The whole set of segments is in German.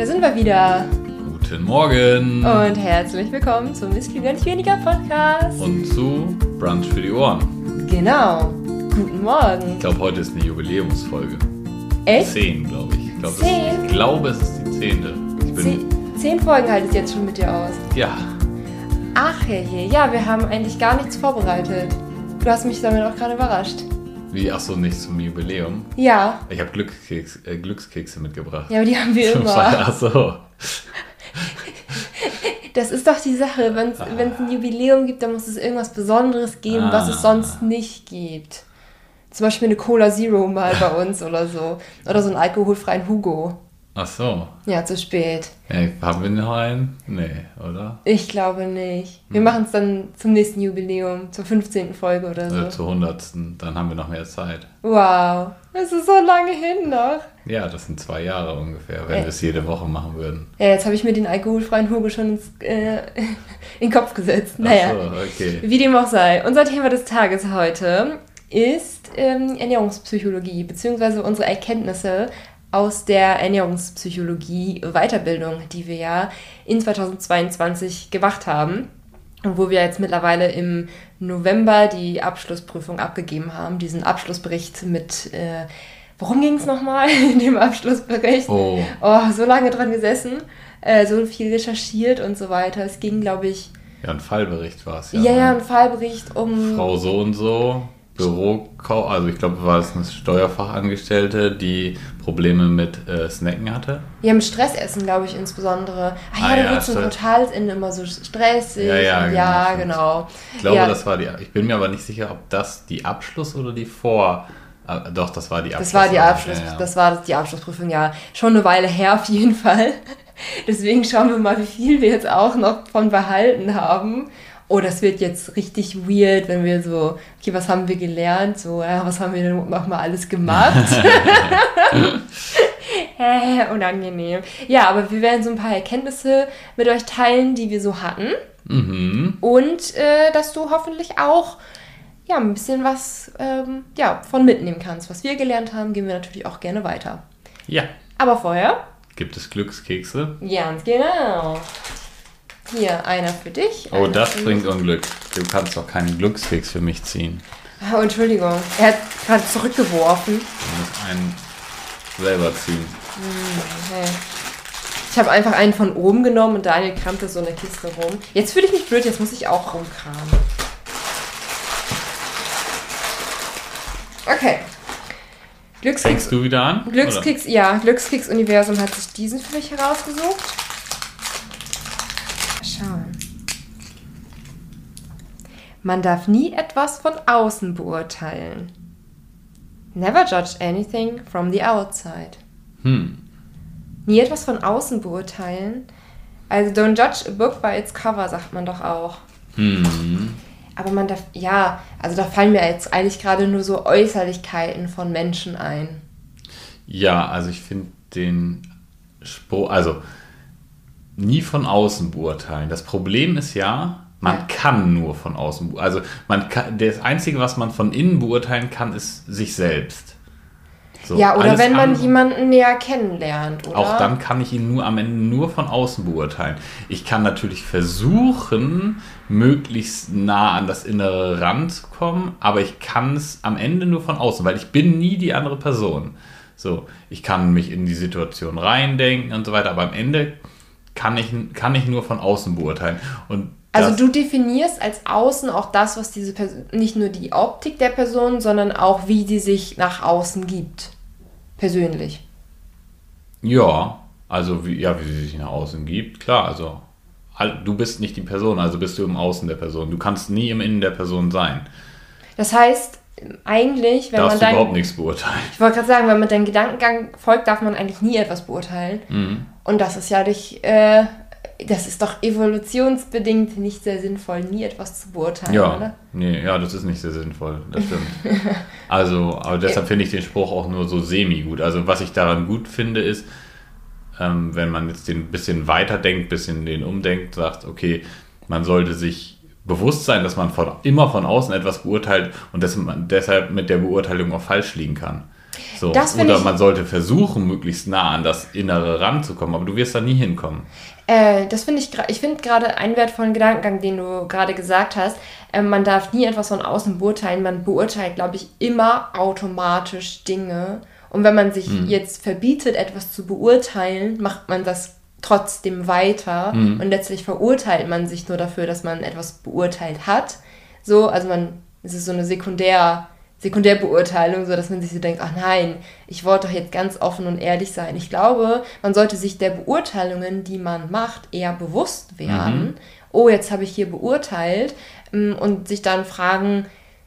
Da sind wir wieder. Guten Morgen. Und herzlich willkommen zum Klüger nicht weniger Podcast. Und zu Brunch für die Ohren. Genau. Guten Morgen. Ich glaube, heute ist eine Jubiläumsfolge. Echt? Zehn, glaube ich. Ich glaube, es, Zehn? ist- ich glaube, es ist die zehnte. Ich bin, Zehn, zehn Folgen haltet jetzt schon mit dir aus. Ja, Ach herrje, ja, wir haben eigentlich gar nichts vorbereitet. Du hast mich damit auch gerade überrascht. Wie, ach so, nicht zum Jubiläum. Ja, Ich habe Glückskeks, äh, Glückskekse mitgebracht. ja, aber die haben wir Zum immer. Feiern. Ach so. Das ist doch die Sache, wenn es ein Jubiläum gibt, dann muss es irgendwas Besonderes geben, was es Ah. sonst nicht gibt. Zum Beispiel eine Cola Zero mal bei uns oder so. Oder so einen alkoholfreien Hugo. Ach so. Ja, zu spät. Ja, haben wir noch einen? Nee, oder? Ich glaube nicht. Hm. Wir machen es dann zum nächsten Jubiläum, zur 15. Folge oder so. Äh, zur hundertsten. Dann haben wir noch mehr Zeit. Wow, das ist so lange hin noch. Ja, das sind zwei Jahre ungefähr, wenn Äh. wir es jede Woche machen würden. Ja, jetzt habe ich mir den alkoholfreien Hugo schon ins, äh, in den Kopf gesetzt. Ach Naja, so, okay. wie dem auch sei. Unser Thema des Tages heute ist ähm, Ernährungspsychologie, beziehungsweise unsere Erkenntnisse aus der Ernährungspsychologie Weiterbildung, die wir ja in 2022 gemacht haben. Und wo wir jetzt mittlerweile im November die Abschlussprüfung abgegeben haben, diesen Abschlussbericht mit, äh, worum ging es nochmal in dem Abschlussbericht? Oh, Oh, so lange dran gesessen, äh, so viel recherchiert und so weiter. Es ging, glaube ich, ja, ein Fallbericht war es ja, ja, ne? ein Fallbericht um. Frau so und so, Bürokau, also ich glaube, war es eine Steuerfachangestellte, die Probleme mit äh, Snacken hatte. Ja, mit Stressessen, glaube ich, insbesondere. Ah ja, Ah, da wird zum stimmt. Quartalsende immer so stressig. Ja, ja, genau, ja genau. Ich glaube, ja, das war die, ich bin mir aber nicht sicher, ob das die Abschluss- oder die Vor... äh, doch, das war die Abschluss. das war die Abschluss, ja. das war die Abschlussprüfung, ja. Schon eine Weile her auf jeden Fall. Deswegen schauen wir mal, wie viel wir jetzt auch noch von behalten haben. Oh, das wird jetzt richtig weird, wenn wir so, okay, was haben wir gelernt? So, ja, was haben wir denn nochmal alles gemacht? Hä, unangenehm. Ja, aber wir werden so ein paar Erkenntnisse mit euch teilen, die wir so hatten. Mhm. Und äh, dass du hoffentlich auch ja, ein bisschen was ähm, ja, von mitnehmen kannst. Was wir gelernt haben, gehen wir natürlich auch gerne weiter. Ja. Aber vorher, Gibt es Glückskekse? ganz genau. Hier, einer für dich. Oh, das bringt. Unglück. Du kannst doch keinen Glückskeks für mich ziehen. Oh, Entschuldigung, er hat gerade zurückgeworfen. Du musst einen selber ziehen. Okay. Ich habe einfach einen von oben genommen und Daniel kramte so eine Kiste rum. Jetzt fühle ich mich blöd, jetzt muss ich auch rumkramen. Okay. Glückskeks Fängst du wieder an? Glückskeks, ja, Glückskeks-Universum hat sich diesen für mich herausgesucht. Mal Schauen. Man darf nie etwas von außen beurteilen. Never judge anything from the outside. Hm. Nie etwas von außen beurteilen. Also don't judge a book by its cover, sagt man doch auch. Hm. Aber man darf, ja, also da fallen mir jetzt eigentlich gerade nur so Äußerlichkeiten von Menschen ein. Ja, also ich finde den Spruch, also nie von außen beurteilen. Das Problem ist ja, man Ja. kann nur von außen, also man kann, das Einzige, was man von innen beurteilen kann, ist sich selbst. So, ja, oder wenn man andere- jemanden näher kennenlernt, oder? Auch dann kann ich ihn nur am Ende nur von außen beurteilen. Ich kann natürlich versuchen, möglichst nah an das innere ranzukommen, aber ich kann es am Ende nur von außen, weil ich bin nie die andere Person. So, ich kann mich in die Situation reindenken und so weiter, aber am Ende kann ich, kann ich nur von außen beurteilen. Und Also du definierst als Außen auch das, was diese Person, nicht nur die Optik der Person, sondern auch wie die sich nach außen gibt. Persönlich. Ja, also wie, ja, wie sie sich nach außen gibt, klar, also du bist nicht die Person, also bist du im Außen der Person. Du kannst nie im Innen der Person sein. Das heißt, eigentlich, wenn darfst man du dein, überhaupt nichts beurteilen. ich wollte gerade sagen, wenn man deinem Gedankengang folgt, darf man eigentlich nie etwas beurteilen. Mhm. Und das ist ja nicht, äh, das ist doch evolutionsbedingt nicht sehr sinnvoll, nie etwas zu beurteilen, Ja, oder? nee, ja, das ist nicht sehr sinnvoll, das stimmt. also, aber deshalb finde ich den Spruch auch nur so semi gut. Also, was ich daran gut finde, ist, ähm, wenn man jetzt den bisschen weiter denkt, bisschen den umdenkt, sagt, okay, man sollte sich bewusst sein, dass man von, immer von außen etwas beurteilt und dass man deshalb mit der Beurteilung auch falsch liegen kann. So. Das Oder ich- man sollte versuchen, möglichst nah an das Innere ranzukommen, aber du wirst da nie hinkommen. Äh, das finde ich, ich finde gerade einen wertvollen Gedankengang, den du gerade gesagt hast. Ähm, man darf nie etwas von außen beurteilen. Man beurteilt, glaube ich, immer automatisch Dinge. Und wenn man sich jetzt verbietet, etwas zu beurteilen, macht man das trotzdem weiter. Und letztlich verurteilt man sich nur dafür, dass man etwas beurteilt hat. So, also man, es ist so eine Sekundär, Sekundärbeurteilung, so dass man sich so denkt, ach nein, ich wollte doch jetzt ganz offen und ehrlich sein. Ich glaube, man sollte sich der Beurteilungen, die man macht, eher bewusst werden. Oh, jetzt habe ich hier beurteilt ähm, und sich dann fragen,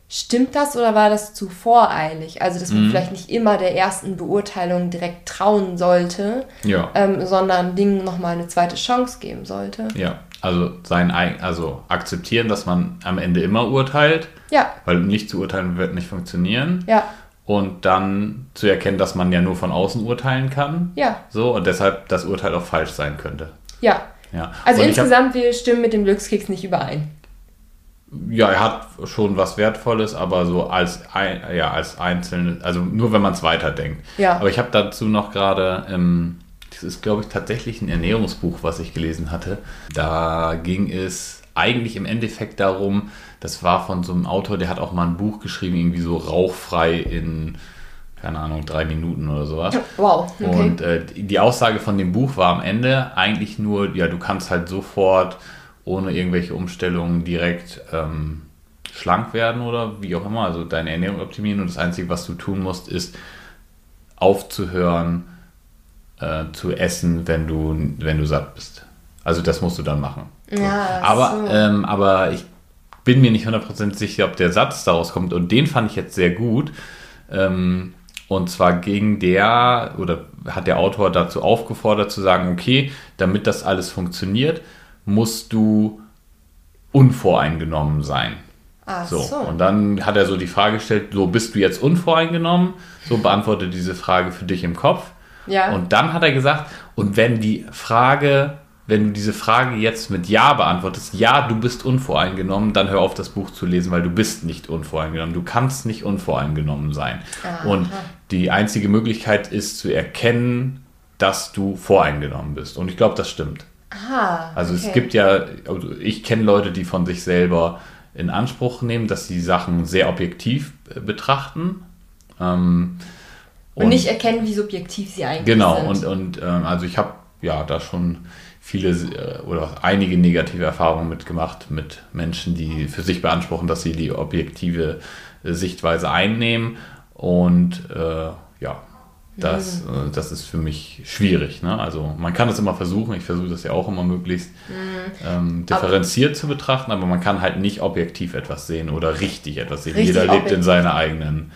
stimmt das oder war das zu voreilig? Also, dass man vielleicht nicht immer der ersten Beurteilung direkt trauen sollte, Ja. ähm, sondern Dingen nochmal eine zweite Chance geben sollte. Ja. Also sein also akzeptieren, dass man am Ende immer urteilt, Ja, weil nicht zu urteilen wird nicht funktionieren. ja, Und dann zu erkennen, dass man ja nur von außen urteilen kann. ja, So, und deshalb das Urteil auch falsch sein könnte. ja. Ja. Also und ich hab- insgesamt, wir stimmen mit dem Glückskeks nicht überein. Ja, er hat schon was Wertvolles, aber so als, ein, ja, als einzelne, also nur wenn man es weiterdenkt. Ja. Aber ich habe dazu noch gerade, ähm, das ist glaube ich tatsächlich ein Ernährungsbuch, was ich gelesen hatte. Da ging es eigentlich im Endeffekt darum, das war von so einem Autor, der hat auch mal ein Buch geschrieben, irgendwie so rauchfrei in, keine Ahnung, drei Minuten oder sowas. Wow, okay. Und äh, die Aussage von dem Buch war am Ende eigentlich nur, ja, du kannst halt sofort ohne irgendwelche Umstellungen direkt ähm, schlank werden oder wie auch immer, also deine Ernährung optimieren und das Einzige, was du tun musst, ist aufzuhören äh, zu essen, wenn du, wenn du satt bist. Also das musst du dann machen. Ja, aber, so. ähm, aber ich bin mir nicht 100% sicher, ob der Satz daraus kommt und den fand ich jetzt sehr gut. Ähm, und zwar ging der, oder hat der Autor dazu aufgefordert zu sagen, okay, damit das alles funktioniert, musst du unvoreingenommen sein. Ach So. so. Und dann hat er so die Frage gestellt, so bist du jetzt unvoreingenommen? So beantworte diese Frage für dich im Kopf. Ja. Und dann hat er gesagt, und wenn die Frage, wenn du diese Frage jetzt mit Ja beantwortest, ja, du bist unvoreingenommen, dann hör auf, das Buch zu lesen, weil du bist nicht unvoreingenommen. Du kannst nicht unvoreingenommen sein. Und die einzige Möglichkeit ist zu erkennen, dass du voreingenommen bist. Und ich glaube, das stimmt. Aha, Also okay. es gibt ja, also ich kenne Leute, die von sich selber in Anspruch nehmen, dass sie Sachen sehr objektiv äh, betrachten. Ähm, Und, nicht erkennen, wie subjektiv sie eigentlich Genau, sind. und, und ähm, also ich habe ja da schon viele äh, oder einige negative Erfahrungen mitgemacht mit Menschen, die für sich beanspruchen, dass sie die objektive äh, Sichtweise einnehmen. Und äh, ja, das, Mhm. äh, das ist für mich schwierig. Ne? Also man kann es immer versuchen, ich versuche das ja auch immer möglichst Mhm. ähm, differenziert zu betrachten, aber man kann halt nicht objektiv etwas sehen oder richtig etwas sehen. Richtig Jeder lebt in seiner eigenen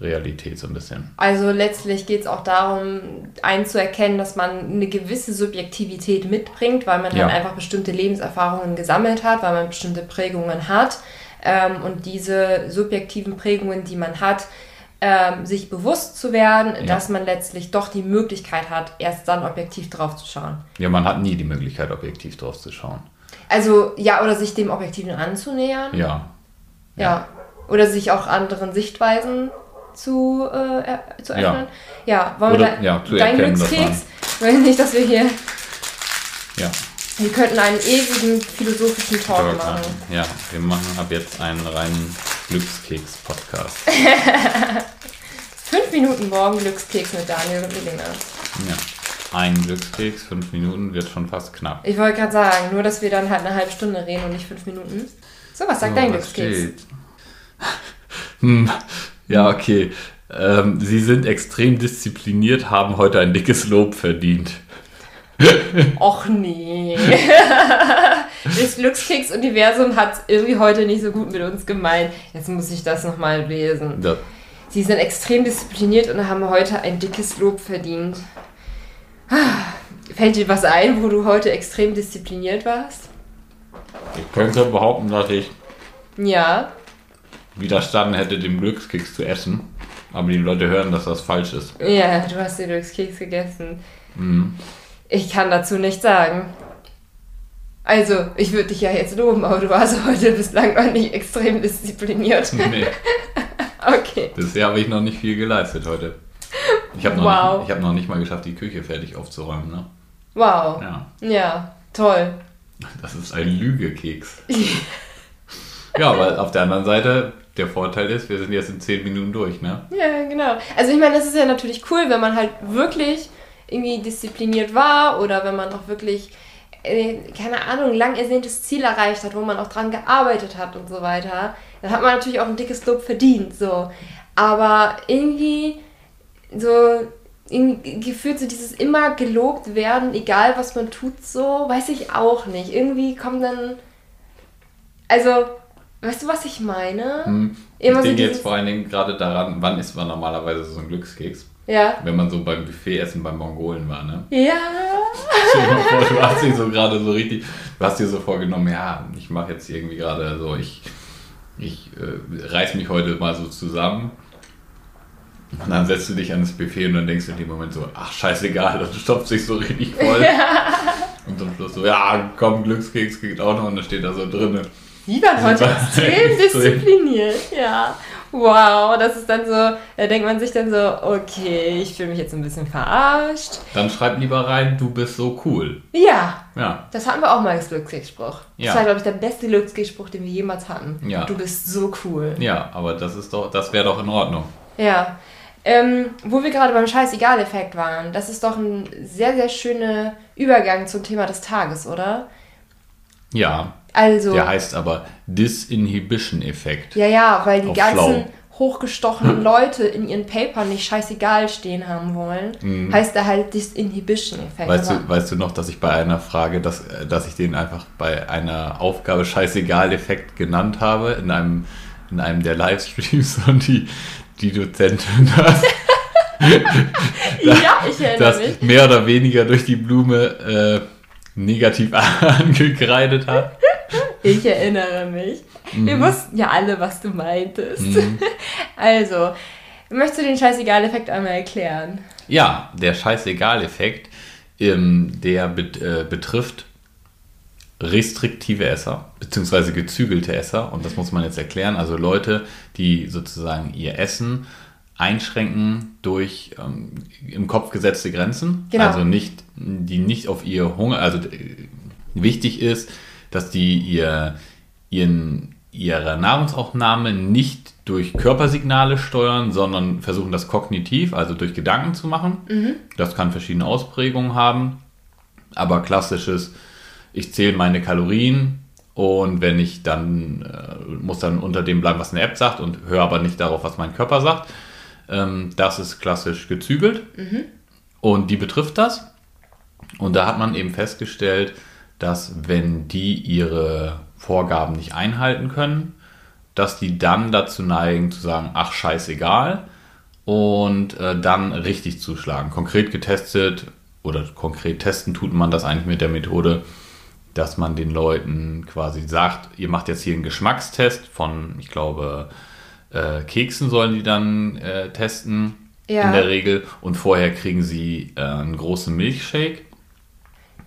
Realität so ein bisschen. Also letztlich geht es auch darum, einzuerkennen, dass man eine gewisse Subjektivität mitbringt, weil man Ja. halt einfach bestimmte Lebenserfahrungen gesammelt hat, weil man bestimmte Prägungen hat. Ähm, und diese subjektiven Prägungen, die man hat, ähm, sich bewusst zu werden, Ja. dass man letztlich doch die Möglichkeit hat, erst dann objektiv drauf zu schauen. Ja, man hat nie die Möglichkeit, objektiv drauf zu schauen. Also ja, oder sich dem Objektiven anzunähern. Ja. Ja. Oder sich auch anderen Sichtweisen zu, äh, zu Ja. öffnen. Ja, wollen Oder- wir ja, zu dein Glückskeks? Weil nicht, dass wir hier, Ja. wir könnten einen ewigen philosophischen Talk Talk machen. Ja, wir machen ab jetzt einen reinen Glückskeks-Podcast. Fünf Minuten morgen Glückskeks mit Daniel und Elena. ja. Ein Glückskeks, fünf Minuten, wird schon fast knapp. Ich wollte gerade sagen, nur dass wir dann halt eine halbe Stunde reden und nicht fünf Minuten. So, was sagt So, dein Glückskeks? hm. Ja, okay. Ähm, Sie sind extrem diszipliniert, haben heute ein dickes Lob verdient. Och nee. das Glückskeks-Universum hat irgendwie heute nicht so gut mit uns gemeint. Jetzt muss ich das nochmal lesen. Das, Sie sind extrem diszipliniert und haben heute ein dickes Lob verdient. Fällt dir was ein, wo du heute extrem diszipliniert warst? ich könnte behaupten, dass ich Ja. Widerstanden hätte, den Glückskeks zu essen. Aber die Leute hören, dass das falsch ist. Ja, du hast den Glückskeks gegessen. Mhm. Ich kann dazu nichts sagen. Also, ich würde dich ja jetzt loben, aber du warst heute bislang noch nicht extrem diszipliniert. Nee, Okay. bisher habe ich noch nicht viel geleistet heute. Ich habe noch, Wow. nicht- ich hab noch nicht mal geschafft, die Küche fertig aufzuräumen. Ne? Wow. Ja, Ja, toll. das ist ein Lügekeks. ja, aber auf der anderen Seite, der Vorteil ist, wir sind jetzt in 10 Minuten durch. Ne? Ja, genau. Also ich meine, das ist ja natürlich cool, wenn man halt wirklich irgendwie diszipliniert war oder wenn man auch wirklich, äh, keine Ahnung, lang ersehntes Ziel erreicht hat, wo man auch dran gearbeitet hat und so weiter. Dann hat man natürlich auch ein dickes Lob verdient, so. Aber irgendwie so gefühlt so dieses immer gelobt werden, egal was man tut, so, weiß ich auch nicht. Irgendwie kommt dann, also, weißt du, was ich meine? Hm. Immer ich so denke jetzt vor allen Dingen gerade daran, wann isst man normalerweise so einen Glückskeks? Ja. Wenn man so beim Buffetessen beim Mongolen war, ne? Ja. Dir vor, du hast dich so gerade so richtig, du hast dir so vorgenommen, ja, ich mache jetzt irgendwie gerade so, ich, ich äh, reiß mich heute mal so zusammen. Und dann setzt du dich an das Buffet und dann denkst du in dem Moment so, ach scheißegal, und du stopfst dich so richtig voll. Und zum Schluss so, ja, komm, Glückskeks geht auch noch und dann steht da so drinne. Die waren heute extrem diszipliniert, ja. Wow, das ist dann so, da denkt man sich dann so, okay, ich fühle mich jetzt ein bisschen verarscht. Dann schreib lieber rein, du bist so cool. Ja, Ja, das hatten wir auch mal als Glückskeksspruch. Ja. Das war, glaube ich, der beste Glückskeksspruch, den wir jemals hatten. Ja. Du bist so cool. ja, aber das ist doch, das wäre doch in Ordnung. Ja. Ähm, wo wir gerade beim Scheiß-Egal-Effekt waren, das ist doch ein sehr, sehr schöner Übergang zum Thema des Tages, oder? Ja, Also. der heißt aber Disinhibition-Effekt. Ja, ja, weil die Auf ganzen schlau. hochgestochenen Leute in ihren Papern nicht scheißegal stehen haben wollen, heißt da halt Disinhibition-Effekt. Mhm. Weißt Aber- du, weißt du noch, dass ich bei einer Frage, dass, äh, dass ich den einfach bei einer Aufgabe Scheißegal-Effekt genannt habe, in einem, in einem der Livestreams und die, die Dozentin das, ja, ich erinnere das mich. mehr oder weniger durch die Blume äh, negativ angekreidet hat. Ich erinnere mich. Mhm. Wir wussten ja alle, was du meintest. Also, möchtest du den Scheißegal-Effekt einmal erklären? Ja, der Scheißegal-Effekt, ähm, der bet, äh, betrifft restriktive Esser, beziehungsweise gezügelte Esser. Und das muss man jetzt erklären. Also Leute, die sozusagen ihr Essen einschränken durch ähm, im Kopf gesetzte Grenzen. Genau. Also nicht, die nicht auf ihr Hunger, also äh, wichtig ist, dass die ihr, ihren, ihre Nahrungsaufnahme nicht durch Körpersignale steuern, sondern versuchen das kognitiv, also durch Gedanken zu machen. Das kann verschiedene Ausprägungen haben. Aber klassisches, ich zähle meine Kalorien und wenn ich dann, äh, muss dann unter dem bleiben, was eine App sagt und höre aber nicht darauf, was mein Körper sagt. Ähm, das ist klassisch gezügelt und die betrifft das. Und da hat man eben festgestellt, dass wenn die ihre Vorgaben nicht einhalten können, dass die dann dazu neigen zu sagen, ach scheißegal und äh, dann richtig zuschlagen. Konkret getestet oder konkret testen tut man das eigentlich mit der Methode, dass man den Leuten quasi sagt, ihr macht jetzt hier einen Geschmackstest von, ich glaube, äh, Keksen sollen die dann äh, testen Ja. in der Regel und vorher kriegen sie äh, einen großen Milchshake.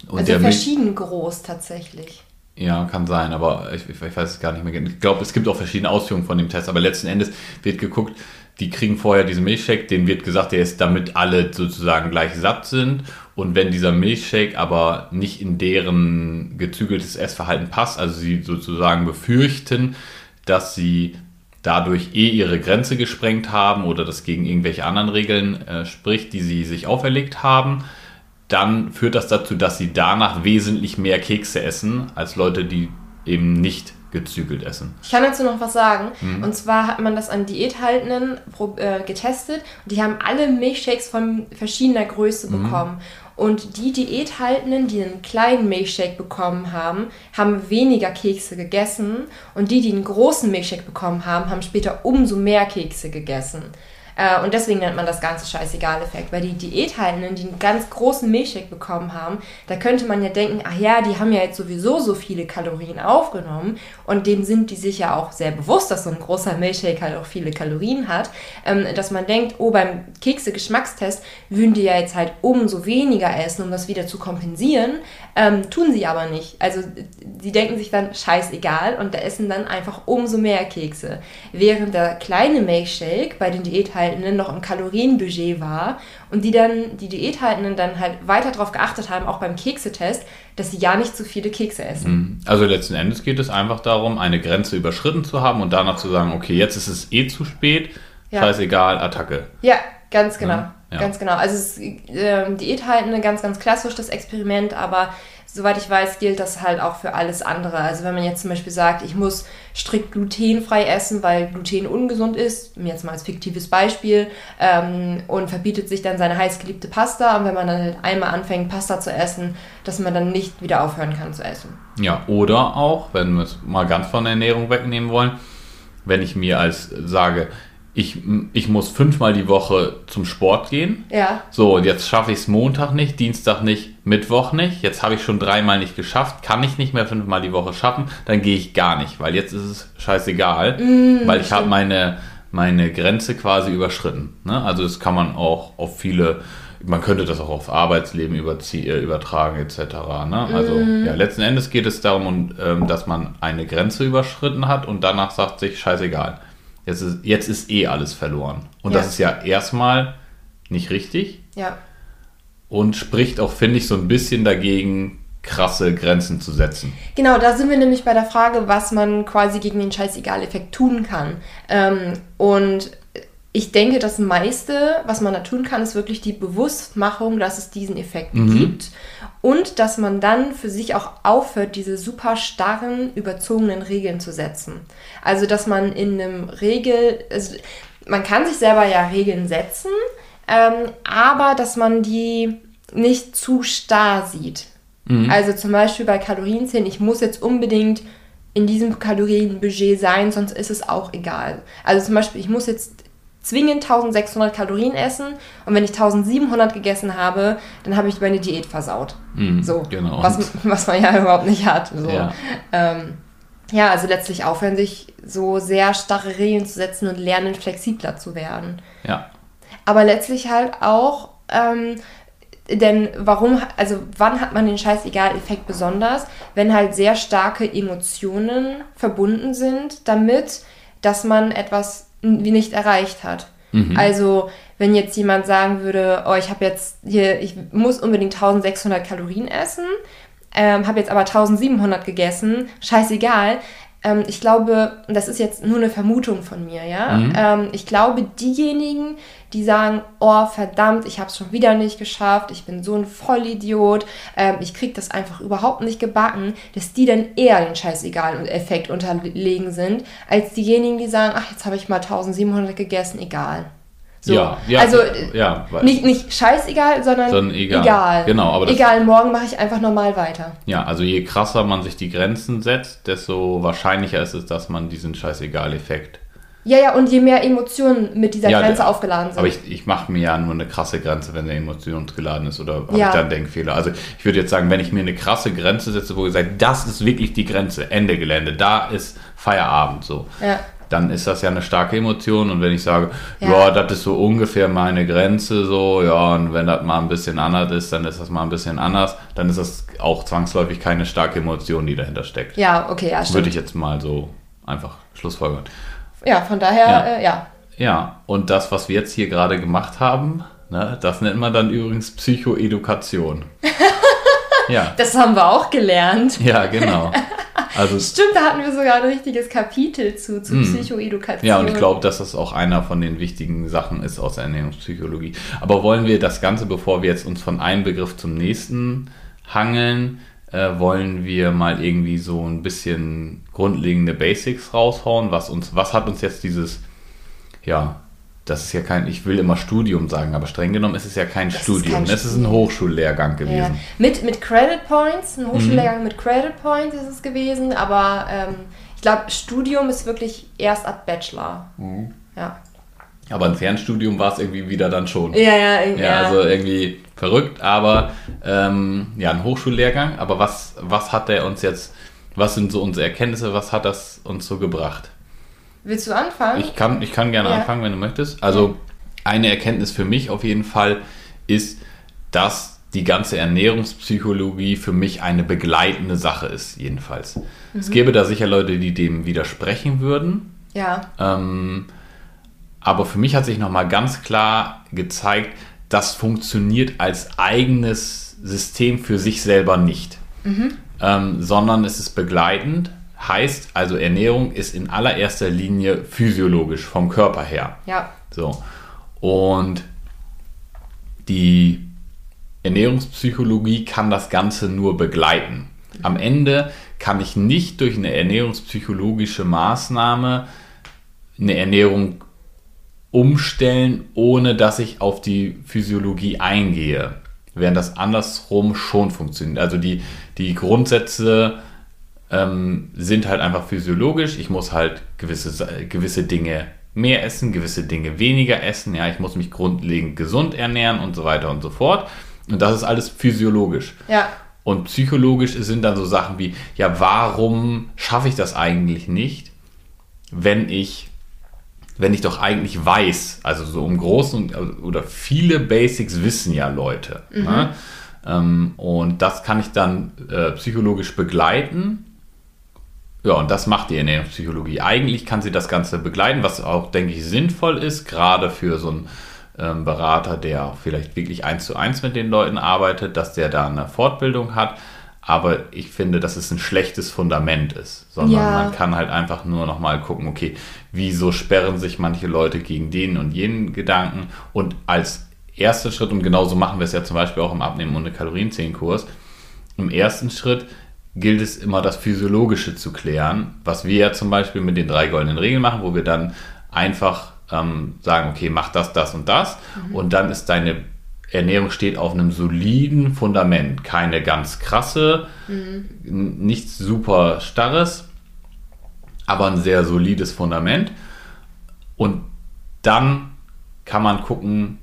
Und Also der Milch- verschieden groß tatsächlich. ja, kann sein, aber ich, ich weiß es gar nicht mehr. genau. Ich glaube, es gibt auch verschiedene Ausführungen von dem Test, aber letzten Endes wird geguckt, die kriegen vorher diesen Milchshake, denen wird gesagt, der ist damit alle sozusagen gleich satt sind. Und wenn dieser Milchshake aber nicht in deren gezügeltes Essverhalten passt, also sie sozusagen befürchten, dass sie dadurch eh ihre Grenze gesprengt haben oder das gegen irgendwelche anderen Regeln äh, spricht, die sie sich auferlegt haben, dann führt das dazu, dass sie danach wesentlich mehr Kekse essen als Leute, die eben nicht gezügelt essen. Ich kann dazu noch was sagen. Mhm. Und zwar hat man das an Diäthaltenden äh, getestet und die haben alle Milchshakes von verschiedener Größe Mhm. Und die Diäthaltenden, die einen kleinen Milchshake bekommen haben, haben weniger Kekse gegessen. Und die, die einen großen Milchshake bekommen haben, haben später umso mehr Kekse gegessen. Äh, Und deswegen nennt man das Ganze Scheißegal-Effekt, weil die Diäthaltenden, die einen ganz großen Milchshake bekommen haben, da könnte man ja denken, ach ja, die haben ja jetzt sowieso so viele Kalorien aufgenommen und denen sind die sich ja auch sehr bewusst, dass so ein großer Milchshake halt auch viele Kalorien hat, ähm, dass man denkt, oh, beim Kekse-Geschmackstest würden die ja jetzt halt umso weniger essen, um das wieder zu kompensieren, ähm, tun sie aber nicht. Also die denken sich dann, scheißegal und da essen dann einfach umso mehr Kekse. Während der kleine Milchshake bei den Diäthaltenden Diäthaltenden noch im Kalorienbudget war und die dann, die Diäthaltenden dann halt weiter darauf geachtet haben, auch beim Keksetest, dass sie ja nicht zu viele Kekse essen. Mhm. Also letzten Endes geht es einfach darum, eine Grenze überschritten zu haben und danach zu sagen, okay, jetzt ist es eh zu spät, Ja. scheißegal, Attacke. Ja, ganz genau. Ja. Ganz genau. Also es ist ähm, Diäthaltende ganz, ganz klassisch, das Experiment, aber soweit ich weiß, gilt das halt auch für alles andere. Also wenn man jetzt zum Beispiel sagt, ich muss strikt glutenfrei essen, weil Gluten ungesund ist, jetzt mal als fiktives Beispiel, ähm, und verbietet sich dann seine heißgeliebte Pasta und wenn man dann halt einmal anfängt, Pasta zu essen, dass man dann nicht wieder aufhören kann zu essen. Ja, oder auch, wenn wir es mal ganz von der Ernährung wegnehmen wollen, wenn ich mir als sage, ich, ich muss fünfmal die Woche zum Sport gehen. Ja. So, und jetzt schaffe ich es Montag nicht, Dienstag nicht, Mittwoch nicht. Jetzt habe ich schon dreimal nicht geschafft, kann ich nicht mehr fünfmal die Woche schaffen, dann gehe ich gar nicht, weil jetzt ist es scheißegal, weil ich habe meine, meine Grenze quasi überschritten. Ne? Also das kann man auch auf viele, man könnte das auch aufs Arbeitsleben äh, übertragen etc. Ne? Also ja, letzten Endes geht es darum, ähm, dass man eine Grenze überschritten hat und danach sagt sich, scheißegal. Jetzt ist, jetzt ist eh alles verloren. Und Ja. das ist ja erstmal nicht richtig Ja. und spricht auch, finde ich, so ein bisschen dagegen, krasse Grenzen zu setzen. Genau, da sind wir nämlich bei der Frage, was man quasi gegen den Scheißegal-Effekt tun kann. Ähm, und ich denke, das meiste, was man da tun kann, ist wirklich die Bewusstmachung, dass es diesen Effekt gibt und dass man dann für sich auch aufhört, diese super starren, überzogenen Regeln zu setzen. Also, dass man in einem Regel, also man kann sich selber ja Regeln setzen, ähm, aber dass man die nicht zu starr sieht. Also zum Beispiel bei Kalorienzählen, ich muss jetzt unbedingt in diesem Kalorienbudget sein, sonst ist es auch egal. Also zum Beispiel, ich muss jetzt zwingend 1600 Kalorien essen und wenn ich 1700 gegessen habe, dann habe ich meine Diät versaut. Mhm, so, genau. was, was man ja überhaupt nicht hat. So. Ja. Ähm, ja, also letztlich aufhören, sich so sehr starre Regeln zu setzen und lernen, flexibler zu werden Ja. aber letztlich halt auch, ähm, denn warum, also wann hat man den Scheißegal-Effekt besonders? Wenn halt sehr starke Emotionen verbunden sind damit, dass man etwas nicht erreicht hat. Also wenn jetzt jemand sagen würde, oh, ich habe jetzt hier, ich muss unbedingt 1600 Kalorien essen, ähm, habe jetzt aber 1700 gegessen, scheißegal. Ähm, ich glaube, das ist jetzt nur eine Vermutung von mir, ja. Ähm, ich glaube, diejenigen, die sagen, oh verdammt, ich habe es schon wieder nicht geschafft, ich bin so ein Vollidiot, ähm, ich krieg das einfach überhaupt nicht gebacken, dass die dann eher den Scheißegal-Effekt unterlegen sind, als diejenigen, die sagen, ach, jetzt habe ich mal 1700 gegessen, egal. So. Ja, ja, also ja, weil- nicht, nicht scheißegal, sondern, Sondern egal. egal. Genau, aber egal, morgen mache ich einfach normal weiter. Ja, also je krasser man sich die Grenzen setzt, desto wahrscheinlicher ist es, dass man diesen Scheißegal-Effekt. Ja, ja, und je mehr Emotionen mit dieser Ja, Grenze aufgeladen sind. Aber ich, ich mache mir ja nur eine krasse Grenze, wenn der emotionsgeladen ist oder habe Ja. ich da einen Denkfehler. Also ich würde jetzt sagen, wenn ich mir eine krasse Grenze setze, wo ich sage, das ist wirklich die Grenze, Ende Gelände, da ist Feierabend so. ja. Dann ist das ja eine starke Emotion. Und wenn ich sage, Ja. ja, das ist so ungefähr meine Grenze, so, ja, und wenn das mal ein bisschen anders ist, dann ist das mal ein bisschen anders, dann ist das auch zwangsläufig keine starke Emotion, die dahinter steckt. ja, okay, ja, stimmt. Würde ich jetzt mal so einfach schlussfolgern. Ja, von daher, Ja. Äh, ja. Ja, und das, was wir jetzt hier gerade gemacht haben, ne, das nennt man dann übrigens Psychoedukation. ja, Das haben wir auch gelernt. ja, genau. Also Stimmt, da hatten wir sogar ein richtiges Kapitel zu, zu Psychoedukation. Hm. Ja, und ich glaube, dass das auch einer von den wichtigen Sachen ist aus der Ernährungspsychologie. Aber wollen wir das Ganze, bevor wir jetzt uns von einem Begriff zum nächsten hangeln, äh, wollen wir mal irgendwie so ein bisschen grundlegende Basics raushauen? Was uns, was hat uns jetzt dieses, ja, das ist ja kein, ich will immer Studium sagen, aber streng genommen ist es ja kein ist Studium. kein es ist ein. Hochschullehrgang Ja. gewesen. Mit, mit Credit Points, ein Hochschullehrgang Mhm. mit Credit Points ist es gewesen, aber ähm, ich glaube, Studium ist wirklich erst ab Bachelor. Mhm. Ja. Aber ein Fernstudium war es irgendwie wieder dann schon. Ja, ja, ja. Ja, also irgendwie verrückt, aber ähm, ja, ein Hochschullehrgang. Aber was, was hat der uns jetzt, was sind so unsere Erkenntnisse, was hat das uns so gebracht? Willst du anfangen? Ich kann, ich kann gerne Ja. anfangen, wenn du möchtest. Also eine Erkenntnis für mich auf jeden Fall ist, dass die ganze Ernährungspsychologie für mich eine begleitende Sache ist, jedenfalls. Mhm. Es gäbe da sicher Leute, die dem widersprechen würden. ja. Ähm, Aber für mich hat sich nochmal ganz klar gezeigt, das funktioniert als eigenes System für sich selber nicht, mhm. ähm, sondern es ist begleitend. Heißt also, Ernährung ist in allererster Linie physiologisch vom Körper her. Ja. So. Und die Ernährungspsychologie kann das Ganze nur begleiten. Am Ende kann ich nicht durch eine ernährungspsychologische Maßnahme eine Ernährung umstellen, ohne dass ich auf die Physiologie eingehe. Während das andersrum schon funktioniert. Also die, die Grundsätze ähm, sind halt einfach physiologisch. Ich muss halt gewisse, gewisse Dinge mehr essen, gewisse Dinge weniger essen. Ja, ich muss mich grundlegend gesund ernähren und so weiter und so fort. Und das ist alles physiologisch. Ja. Und psychologisch sind dann so Sachen wie, ja, warum schaffe ich das eigentlich nicht, wenn ich wenn ich doch eigentlich weiß, also so im Großen oder viele Basics wissen ja Leute. Mhm. Ne? Und das kann ich dann äh, psychologisch begleiten. Ja, und das macht die Ernährungspsychologie. Eigentlich kann sie das Ganze begleiten, was auch, denke ich, sinnvoll ist, gerade für so einen ähm, Berater, der vielleicht wirklich eins zu eins mit den Leuten arbeitet, dass der da eine Fortbildung hat aber ich finde, dass es ein schlechtes Fundament ist, sondern ja. man kann halt einfach nur noch mal gucken, okay, wieso sperren sich manche Leute gegen den und jenen Gedanken und als erster Schritt, und genauso machen wir es ja zum Beispiel auch im Abnehmen ohne Kalorienzählenkurs, im ersten Schritt gilt es immer das Physiologische zu klären, was wir ja zum Beispiel mit den drei goldenen Regeln machen, wo wir dann einfach ähm, sagen, okay, mach das, das und das mhm. und dann ist deine Ernährung steht auf einem soliden Fundament. Keine ganz krasse, mhm. nichts super starres, aber ein sehr solides Fundament. Und dann kann man gucken,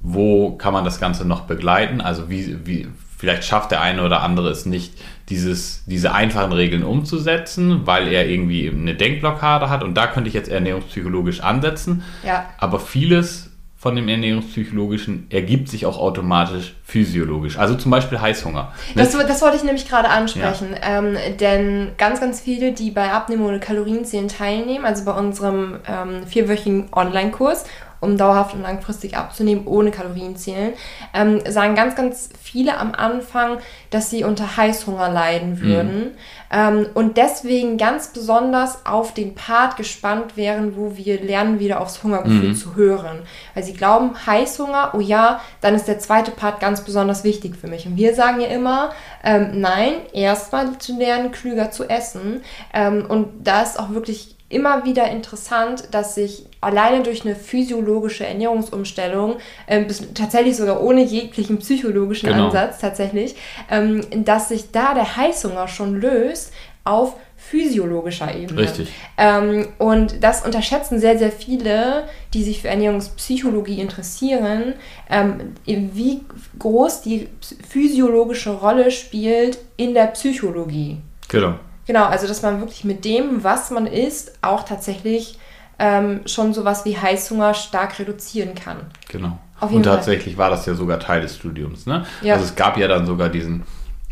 wo kann man das Ganze noch begleiten. Also wie, wie vielleicht schafft der eine oder andere es nicht, dieses, diese einfachen Regeln umzusetzen, weil er irgendwie eine Denkblockade hat. Und da könnte ich jetzt ernährungspsychologisch ansetzen. Ja. Aber vieles von dem Ernährungspsychologischen ergibt sich auch automatisch physiologisch. Also zum Beispiel Heißhunger. Ne? Das, das wollte ich nämlich gerade ansprechen. Ja. Ähm, denn ganz, ganz viele, die bei Abnehmen ohne Kalorienzählen teilnehmen, also bei unserem ähm, vierwöchigen Online-Kurs um dauerhaft und langfristig abzunehmen, ohne Kalorienzählen, ähm, sagen ganz, ganz viele am Anfang, dass sie unter Heißhunger leiden würden mhm. ähm, und deswegen ganz besonders auf den Part gespannt wären, wo wir lernen, wieder aufs Hungergefühl mhm. zu hören. Weil sie glauben, Heißhunger, oh ja, dann ist der zweite Part ganz besonders wichtig für mich. Und wir sagen ja immer, ähm, nein, erstmal zu lernen, klüger zu essen. Ähm, und da ist auch wirklich immer wieder interessant, dass sich alleine durch eine physiologische Ernährungsumstellung, ähm, bis, tatsächlich sogar ohne jeglichen psychologischen genau. Ansatz tatsächlich, ähm, dass sich da der Heißhunger schon löst auf physiologischer Ebene. Richtig. Ähm, und das unterschätzen sehr, sehr viele, die sich für Ernährungspsychologie interessieren, ähm, wie groß die physiologische Rolle spielt in der Psychologie. Genau. Genau, also dass man wirklich mit dem, was man isst, auch tatsächlich ähm, schon sowas wie Heißhunger stark reduzieren kann. Genau. Und tatsächlich Fall. war das ja sogar Teil des Studiums. Ne? Ja. Also es gab ja dann sogar diesen,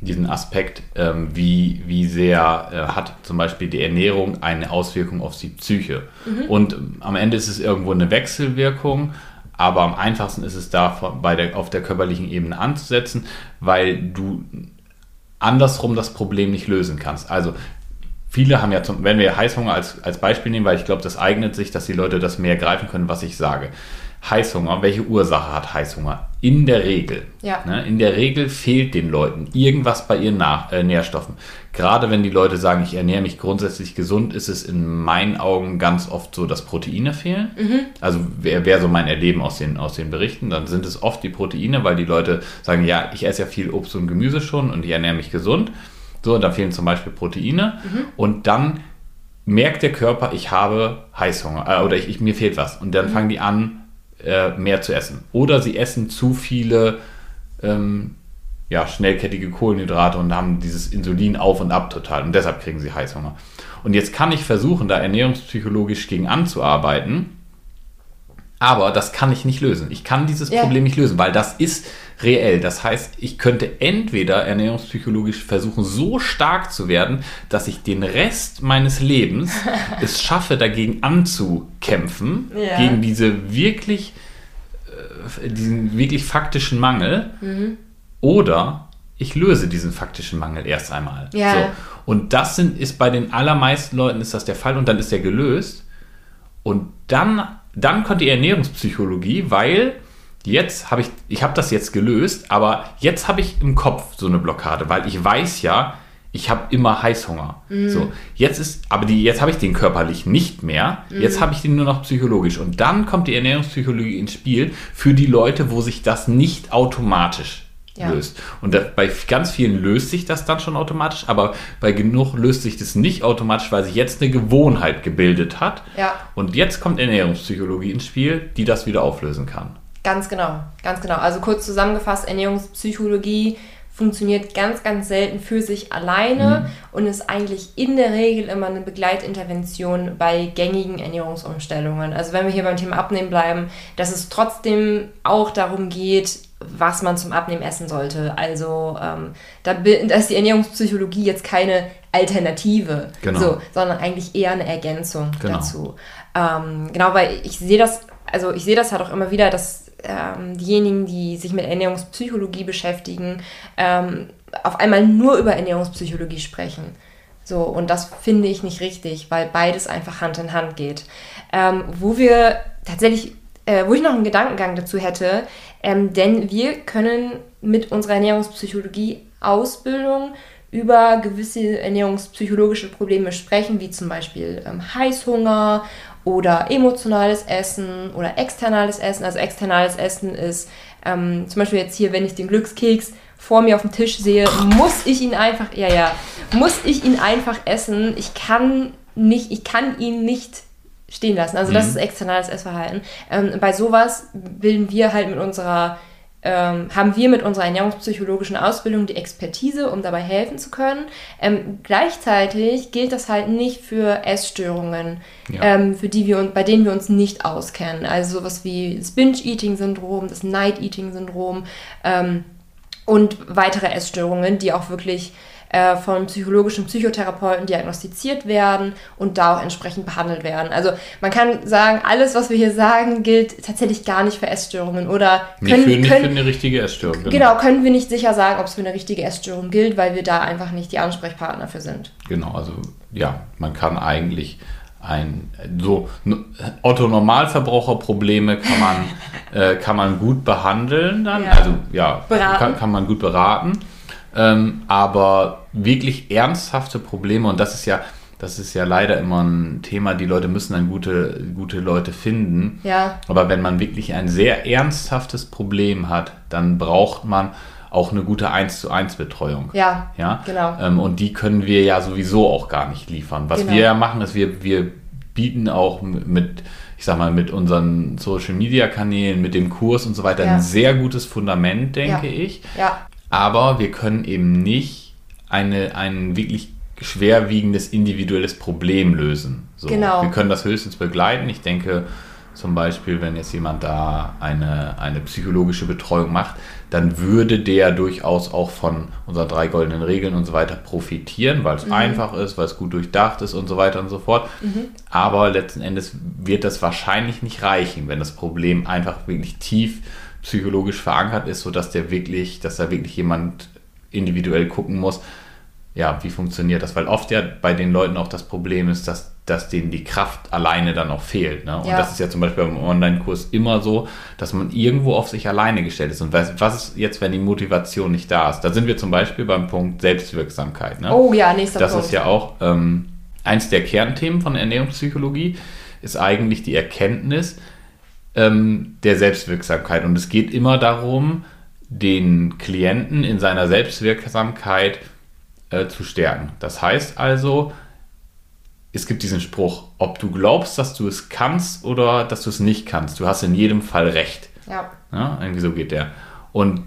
diesen Aspekt, ähm, wie, wie sehr äh, hat zum Beispiel die Ernährung eine Auswirkung auf die Psyche. Mhm. Und am Ende ist es irgendwo eine Wechselwirkung. Aber am einfachsten ist es da bei der, auf der körperlichen Ebene anzusetzen, weil du andersrum das Problem nicht lösen kannst. Also viele haben ja, zum, wenn wir Heißhunger als, als Beispiel nehmen, weil ich glaube, das eignet sich, dass die Leute das mehr greifen können, was ich sage. Heißhunger, welche Ursache hat Heißhunger? In der Regel. Ja. Ne, in der Regel fehlt den Leuten irgendwas bei ihren Nach äh, Nährstoffen. Gerade wenn die Leute sagen, ich ernähre mich grundsätzlich gesund, ist es in meinen Augen ganz oft so, dass Proteine fehlen. Mhm. Also wäre wär so mein Erleben aus den, aus den Berichten. Dann sind es oft die Proteine, weil die Leute sagen, ja, ich esse ja viel Obst und Gemüse schon und ich ernähre mich gesund. So, und da fehlen zum Beispiel Proteine. Mhm. Und dann merkt der Körper, ich habe Heißhunger äh, oder ich, ich, mir fehlt was. Und dann mhm. fangen die an, äh, mehr zu essen. Oder sie essen zu viele ähm, ja, schnellkettige Kohlenhydrate und haben dieses Insulin auf und ab total. Und deshalb kriegen sie Heißhunger. Und jetzt kann ich versuchen, da ernährungspsychologisch gegen anzuarbeiten. Aber das kann ich nicht lösen. Ich kann dieses Ja. Problem nicht lösen, weil das ist reell. Das heißt, ich könnte entweder ernährungspsychologisch versuchen, so stark zu werden, dass ich den Rest meines Lebens es schaffe, dagegen anzukämpfen, Ja. gegen diese wirklich, äh, diesen wirklich faktischen Mangel. Mhm. Oder ich löse diesen faktischen Mangel erst einmal. Ja. So. Und das sind, ist bei den allermeisten Leuten ist das der Fall und dann ist der gelöst. Und dann, dann kommt die Ernährungspsychologie, weil jetzt habe ich, ich habe das jetzt gelöst, aber jetzt habe ich im Kopf so eine Blockade, weil ich weiß ja, ich habe immer Heißhunger. So, jetzt ist, aber die, jetzt habe ich den körperlich nicht mehr. Jetzt habe ich den nur noch psychologisch. Und dann kommt die Ernährungspsychologie ins Spiel für die Leute, wo sich das nicht automatisch Ja. löst. Und bei ganz vielen löst sich das dann schon automatisch, aber bei genug löst sich das nicht automatisch, weil sich jetzt eine Gewohnheit gebildet hat. Ja. Und jetzt kommt Ernährungspsychologie ins Spiel, die das wieder auflösen kann. Ganz genau, ganz genau. Also kurz zusammengefasst, Ernährungspsychologie funktioniert ganz, ganz selten für sich alleine und ist eigentlich in der Regel immer eine Begleitintervention bei gängigen Ernährungsumstellungen. Also wenn wir hier beim Thema Abnehmen bleiben, dass es trotzdem auch darum geht, was man zum Abnehmen essen sollte. Also ähm, da, da ist die Ernährungspsychologie jetzt keine Alternative, Genau. so, sondern eigentlich eher eine Ergänzung Genau. dazu. Ähm, genau, weil ich sehe das, also ich sehe das halt auch immer wieder, dass ähm, diejenigen, die sich mit Ernährungspsychologie beschäftigen, ähm, auf einmal nur über Ernährungspsychologie sprechen. So, und das finde ich nicht richtig, weil beides einfach Hand in Hand geht. Ähm, wo wir tatsächlich, äh, wo ich noch einen Gedankengang dazu hätte, ähm, denn wir können mit unserer Ernährungspsychologie-Ausbildung über gewisse ernährungspsychologische Probleme sprechen, wie zum Beispiel ähm, Heißhunger oder emotionales Essen oder externales Essen. Also externales Essen ist ähm, zum Beispiel jetzt hier, wenn ich den Glückskeks vor mir auf dem Tisch sehe, muss ich ihn einfach, ja, ja, muss ich ihn einfach essen. Ich kann nicht, ich kann ihn nicht stehen lassen. Also das ist externales Essverhalten. Ähm, bei sowas bilden wir halt mit unserer ähm, haben wir mit unserer ernährungspsychologischen Ausbildung die Expertise, um dabei helfen zu können. Ähm, gleichzeitig gilt das halt nicht für Essstörungen, Ja. ähm, für die wir uns, bei denen wir uns nicht auskennen. Also sowas wie das Binge-Eating-Syndrom, das Night-Eating-Syndrom ähm, und weitere Essstörungen, die auch wirklich äh, von psychologischen Psychotherapeuten diagnostiziert werden und da auch entsprechend behandelt werden. Also man kann sagen, alles, was wir hier sagen, gilt tatsächlich gar nicht für Essstörungen oder Nicht, können, für, nicht können, für eine richtige Essstörung. Genau, können wir nicht sicher sagen, ob es für eine richtige Essstörung gilt, weil wir da einfach nicht die Ansprechpartner für sind. Genau, also ja, man kann eigentlich ein so Otto Normalverbraucher Probleme kann man äh, kann man gut behandeln dann, Ja. also ja, Beraten. kann, kann man gut beraten, ähm, aber wirklich ernsthafte Probleme und das ist ja das ist ja leider immer ein Thema, die Leute müssen dann gute, gute Leute finden. Ja. Aber wenn man wirklich ein sehr ernsthaftes Problem hat, dann braucht man auch eine gute 1 zu 1 Betreuung. Ja, Ja, genau. Ähm, und die können wir ja sowieso auch gar nicht liefern. Was Genau. wir ja machen, ist, wir, wir bieten auch mit, ich sag mal, mit unseren Social Media Kanälen, mit dem Kurs und so weiter Ja. ein sehr gutes Fundament, denke Ja. ich. Ja, Aber wir können eben nicht eine, ein wirklich schwerwiegendes individuelles Problem lösen. So, Genau. Wir können das höchstens begleiten. Ich denke zum Beispiel, wenn jetzt jemand da eine, eine psychologische Betreuung macht, dann würde der durchaus auch von unseren drei goldenen Regeln und so weiter profitieren, weil es einfach ist, weil es gut durchdacht ist und so weiter und so fort. Aber letzten Endes wird das wahrscheinlich nicht reichen, wenn das Problem einfach wirklich tief psychologisch verankert ist, sodass der wirklich, dass da wirklich jemand individuell gucken muss, ja, wie funktioniert das? Weil oft ja bei den Leuten auch das Problem ist, dass, dass denen die Kraft alleine dann auch fehlt. Ne? Und Ja. das ist ja zum Beispiel beim Online-Kurs immer so, dass man irgendwo auf sich alleine gestellt ist. Und was, was ist jetzt, wenn die Motivation nicht da ist? Da sind wir zum Beispiel beim Punkt Selbstwirksamkeit. Ne? Oh ja, nächster Das Punkt. ist ja auch ähm, eins der Kernthemen von Ernährungspsychologie, ist eigentlich die Erkenntnis ähm, der Selbstwirksamkeit. Und es geht immer darum, den Klienten in seiner Selbstwirksamkeit äh, zu stärken. Das heißt also, es gibt diesen Spruch, ob du glaubst, dass du es kannst oder dass du es nicht kannst, du hast in jedem Fall recht. ja. Ja, irgendwie so geht der. Und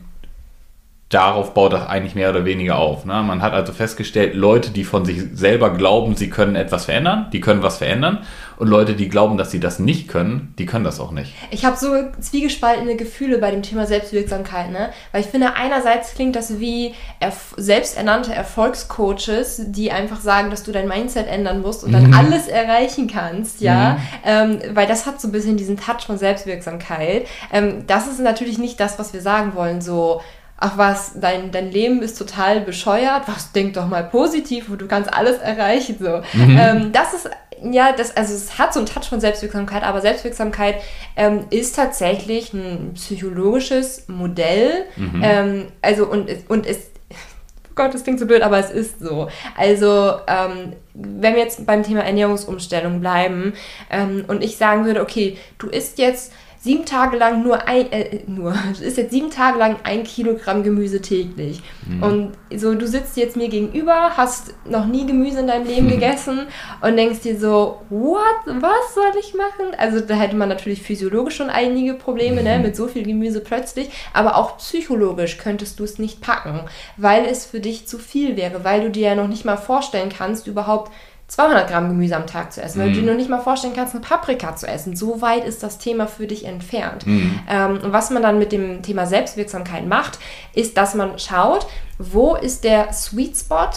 darauf baut das eigentlich mehr oder weniger auf. Ne? Man hat also festgestellt, Leute, die von sich selber glauben, sie können etwas verändern, die können was verändern. Und Leute, die glauben, dass sie das nicht können, die können das auch nicht. Ich habe so zwiegespaltene Gefühle bei dem Thema Selbstwirksamkeit, ne? Weil ich finde, einerseits klingt das wie erf selbsternannte Erfolgscoaches, die einfach sagen, dass du dein Mindset ändern musst und dann mhm. alles erreichen kannst, ja. Mhm. Ähm, weil das hat so ein bisschen diesen Touch von Selbstwirksamkeit. Ähm, das ist natürlich nicht das, was wir sagen wollen, so ach was, dein, dein Leben ist total bescheuert, was, denk doch mal positiv und du kannst alles erreichen, so. Mhm. Ähm, das ist, ja, das, also es hat so einen Touch von Selbstwirksamkeit, aber Selbstwirksamkeit ähm, ist tatsächlich ein psychologisches Modell, mhm. ähm, also und, und es, oh Gott, das klingt so blöd, aber es ist so. Also, ähm, wenn wir jetzt beim Thema Ernährungsumstellung bleiben ähm, und ich sagen würde, okay, du isst jetzt sieben Tage lang nur ein, äh, nur, es ist jetzt sieben Tage lang ein Kilogramm Gemüse täglich. Mhm. Und so, du sitzt jetzt mir gegenüber, hast noch nie Gemüse in deinem Leben gegessen und denkst dir so, what, was soll ich machen? Also da hätte man natürlich physiologisch schon einige Probleme, ne, mhm. ne, mit so viel Gemüse plötzlich, aber auch psychologisch könntest du es nicht packen, weil es für dich zu viel wäre, weil du dir ja noch nicht mal vorstellen kannst, überhaupt 200 Gramm Gemüse am Tag zu essen, weil mm. du dir mhm. noch nicht mal vorstellen kannst, eine Paprika zu essen. So weit ist das Thema für dich entfernt. Mm. Ähm, und was man dann mit dem Thema Selbstwirksamkeit macht, ist, dass man schaut, wo ist der Sweet Spot,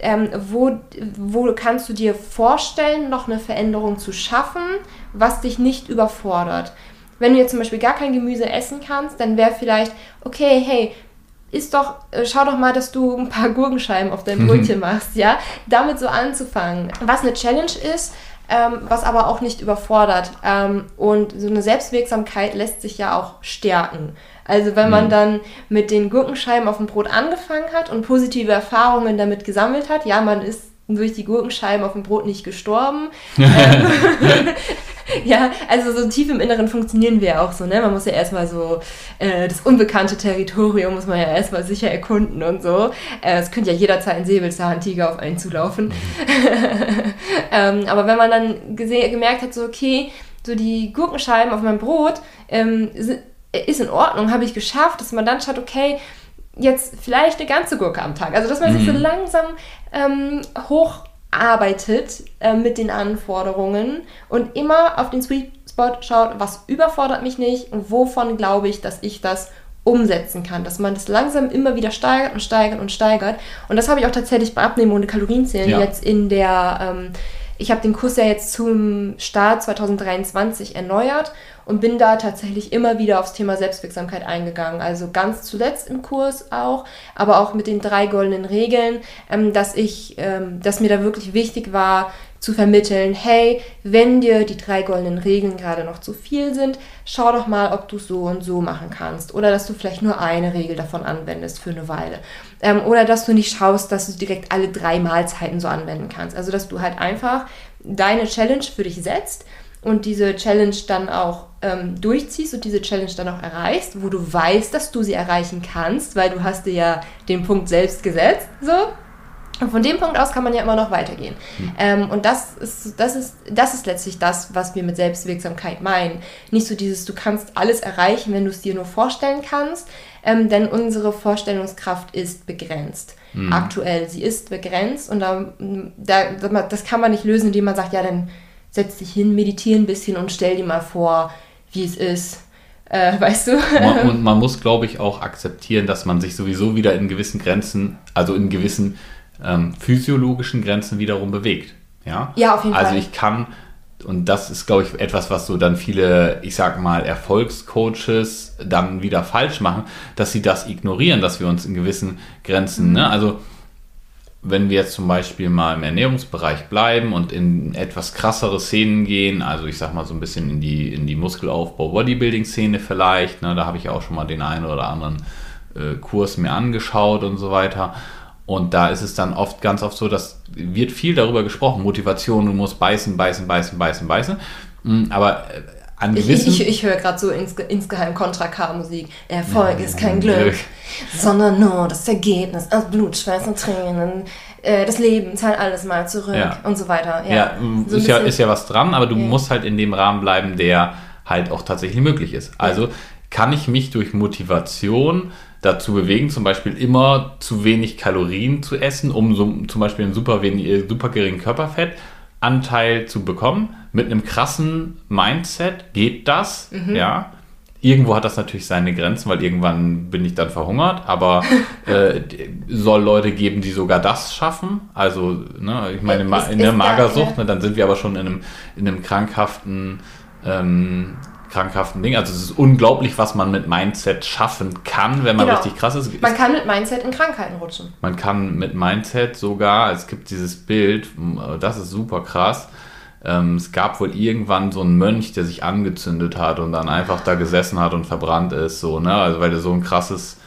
ähm, wo, wo kannst du dir vorstellen, noch eine Veränderung zu schaffen, was dich nicht überfordert. Wenn du jetzt zum Beispiel gar kein Gemüse essen kannst, dann wäre vielleicht, okay, hey, ist doch, äh, schau doch mal, dass du ein paar Gurkenscheiben auf dein Brötchen machst, ja? Damit so anzufangen. Was eine Challenge ist, ähm, was aber auch nicht überfordert. Ähm, und so eine Selbstwirksamkeit lässt sich ja auch stärken. Also wenn man mhm. dann mit den Gurkenscheiben auf dem Brot angefangen hat und positive Erfahrungen damit gesammelt hat, ja, man ist durch die Gurkenscheiben auf dem Brot nicht gestorben. ähm, ja, also so tief im Inneren funktionieren wir ja auch so, ne? Man muss ja erstmal so äh, das unbekannte Territorium muss man ja erstmal sicher erkunden und so. Äh, es könnte ja jederzeit ein Säbelzahntiger auf einen zulaufen. Mhm. ähm, aber wenn man dann gemerkt hat, so okay, so die Gurkenscheiben auf meinem Brot ähm, ist in Ordnung, habe ich geschafft, dass man dann schaut, okay, jetzt vielleicht eine ganze Gurke am Tag. Also dass man mhm. sich so mhm. langsam ähm, hocharbeitet äh, mit den Anforderungen und immer auf den Sweet Spot schaut, was überfordert mich nicht und wovon glaube ich, dass ich das umsetzen kann, dass man das langsam immer wieder steigert und steigert und steigert. Und das habe ich auch tatsächlich bei Abnehmen ohne Kalorienzählen ja. jetzt in der ähm, ich habe den Kurs ja jetzt zum Start 2023 erneuert und bin da tatsächlich immer wieder aufs Thema Selbstwirksamkeit eingegangen. Also ganz zuletzt im Kurs auch, aber auch mit den drei goldenen Regeln, ähm, dass ich, ähm, dass mir da wirklich wichtig war, zu vermitteln, hey, wenn dir die drei goldenen Regeln gerade noch zu viel sind, schau doch mal, ob du so und so machen kannst. Oder dass du vielleicht nur eine Regel davon anwendest für eine Weile. Ähm, oder dass du nicht schaust, dass du direkt alle drei Mahlzeiten so anwenden kannst. Also dass du halt einfach deine Challenge für dich setzt und diese Challenge dann auch ähm, durchziehst und diese Challenge dann auch erreichst, wo du weißt, dass du sie erreichen kannst, weil du hast dir ja den Punkt selbst gesetzt, so. Und von dem Punkt aus kann man ja immer noch weitergehen. Mhm. Ähm, und das ist, das, ist, das ist letztlich das, was wir mit Selbstwirksamkeit meinen. Nicht so dieses, du kannst alles erreichen, wenn du es dir nur vorstellen kannst, ähm, denn unsere Vorstellungskraft ist begrenzt. Mhm. Aktuell, sie ist begrenzt und da, da, das kann man nicht lösen, indem man sagt, ja, dann setz dich hin, meditiere ein bisschen und stell dir mal vor, wie es ist. Äh, weißt du? und man muss, glaube ich, auch akzeptieren, dass man sich sowieso wieder in gewissen Grenzen, also in gewissen ähm, physiologischen Grenzen wiederum bewegt. Ja, ja auf jeden also Fall. Also ich kann, und das ist, glaube ich, etwas, was so dann viele, ich sag mal, Erfolgscoaches dann wieder falsch machen, dass sie das ignorieren, dass wir uns in gewissen Grenzen, mhm. ne? also wenn wir jetzt zum Beispiel mal im Ernährungsbereich bleiben und in etwas krassere Szenen gehen, also ich sag mal so ein bisschen in die, in die Muskelaufbau-Bodybuilding-Szene vielleicht, ne, da habe ich auch schon mal den einen oder anderen äh, Kurs mir angeschaut und so weiter. Und da ist es dann oft, ganz oft so, dass wird viel darüber gesprochen, Motivation, du musst beißen, beißen, beißen, beißen, beißen. Mm, aber äh, an gewissen... Ich, ich, ich höre gerade so ins, insgeheim Contra K-Musik. Erfolg ja, ist kein Glück, Glück, sondern nur das Ergebnis aus Blut, Schweiß und Tränen. Äh, das Leben zahlt alles mal zurück ja. und so weiter. Ja, ja so ist, ja ist ja was dran, aber du musst halt in dem Rahmen bleiben, der halt auch tatsächlich möglich ist. Also kann ich mich durch Motivation dazu bewegen, zum Beispiel immer zu wenig Kalorien zu essen, um so, zum Beispiel einen super, wenig, äh, super geringen Körperfettanteil zu bekommen. Mit einem krassen Mindset geht das, mhm. ja. Irgendwo hat das natürlich seine Grenzen, weil irgendwann bin ich dann verhungert, aber äh, soll Leute geben, die sogar das schaffen. Also, ne, ich meine, ist, in der Magersucht, ne, dann sind wir aber schon in einem, in einem krankhaften ähm, krankhaften Ding. Also es ist unglaublich, was man mit Mindset schaffen kann, wenn man genau. richtig krass ist. Man kann mit Mindset in Krankheiten rutschen. Man kann mit Mindset sogar, es gibt dieses Bild, das ist super krass. Ähm, es gab wohl irgendwann so einen Mönch, der sich angezündet hat und dann einfach da gesessen hat und verbrannt ist, so, ne? Also weil der so ein krasses,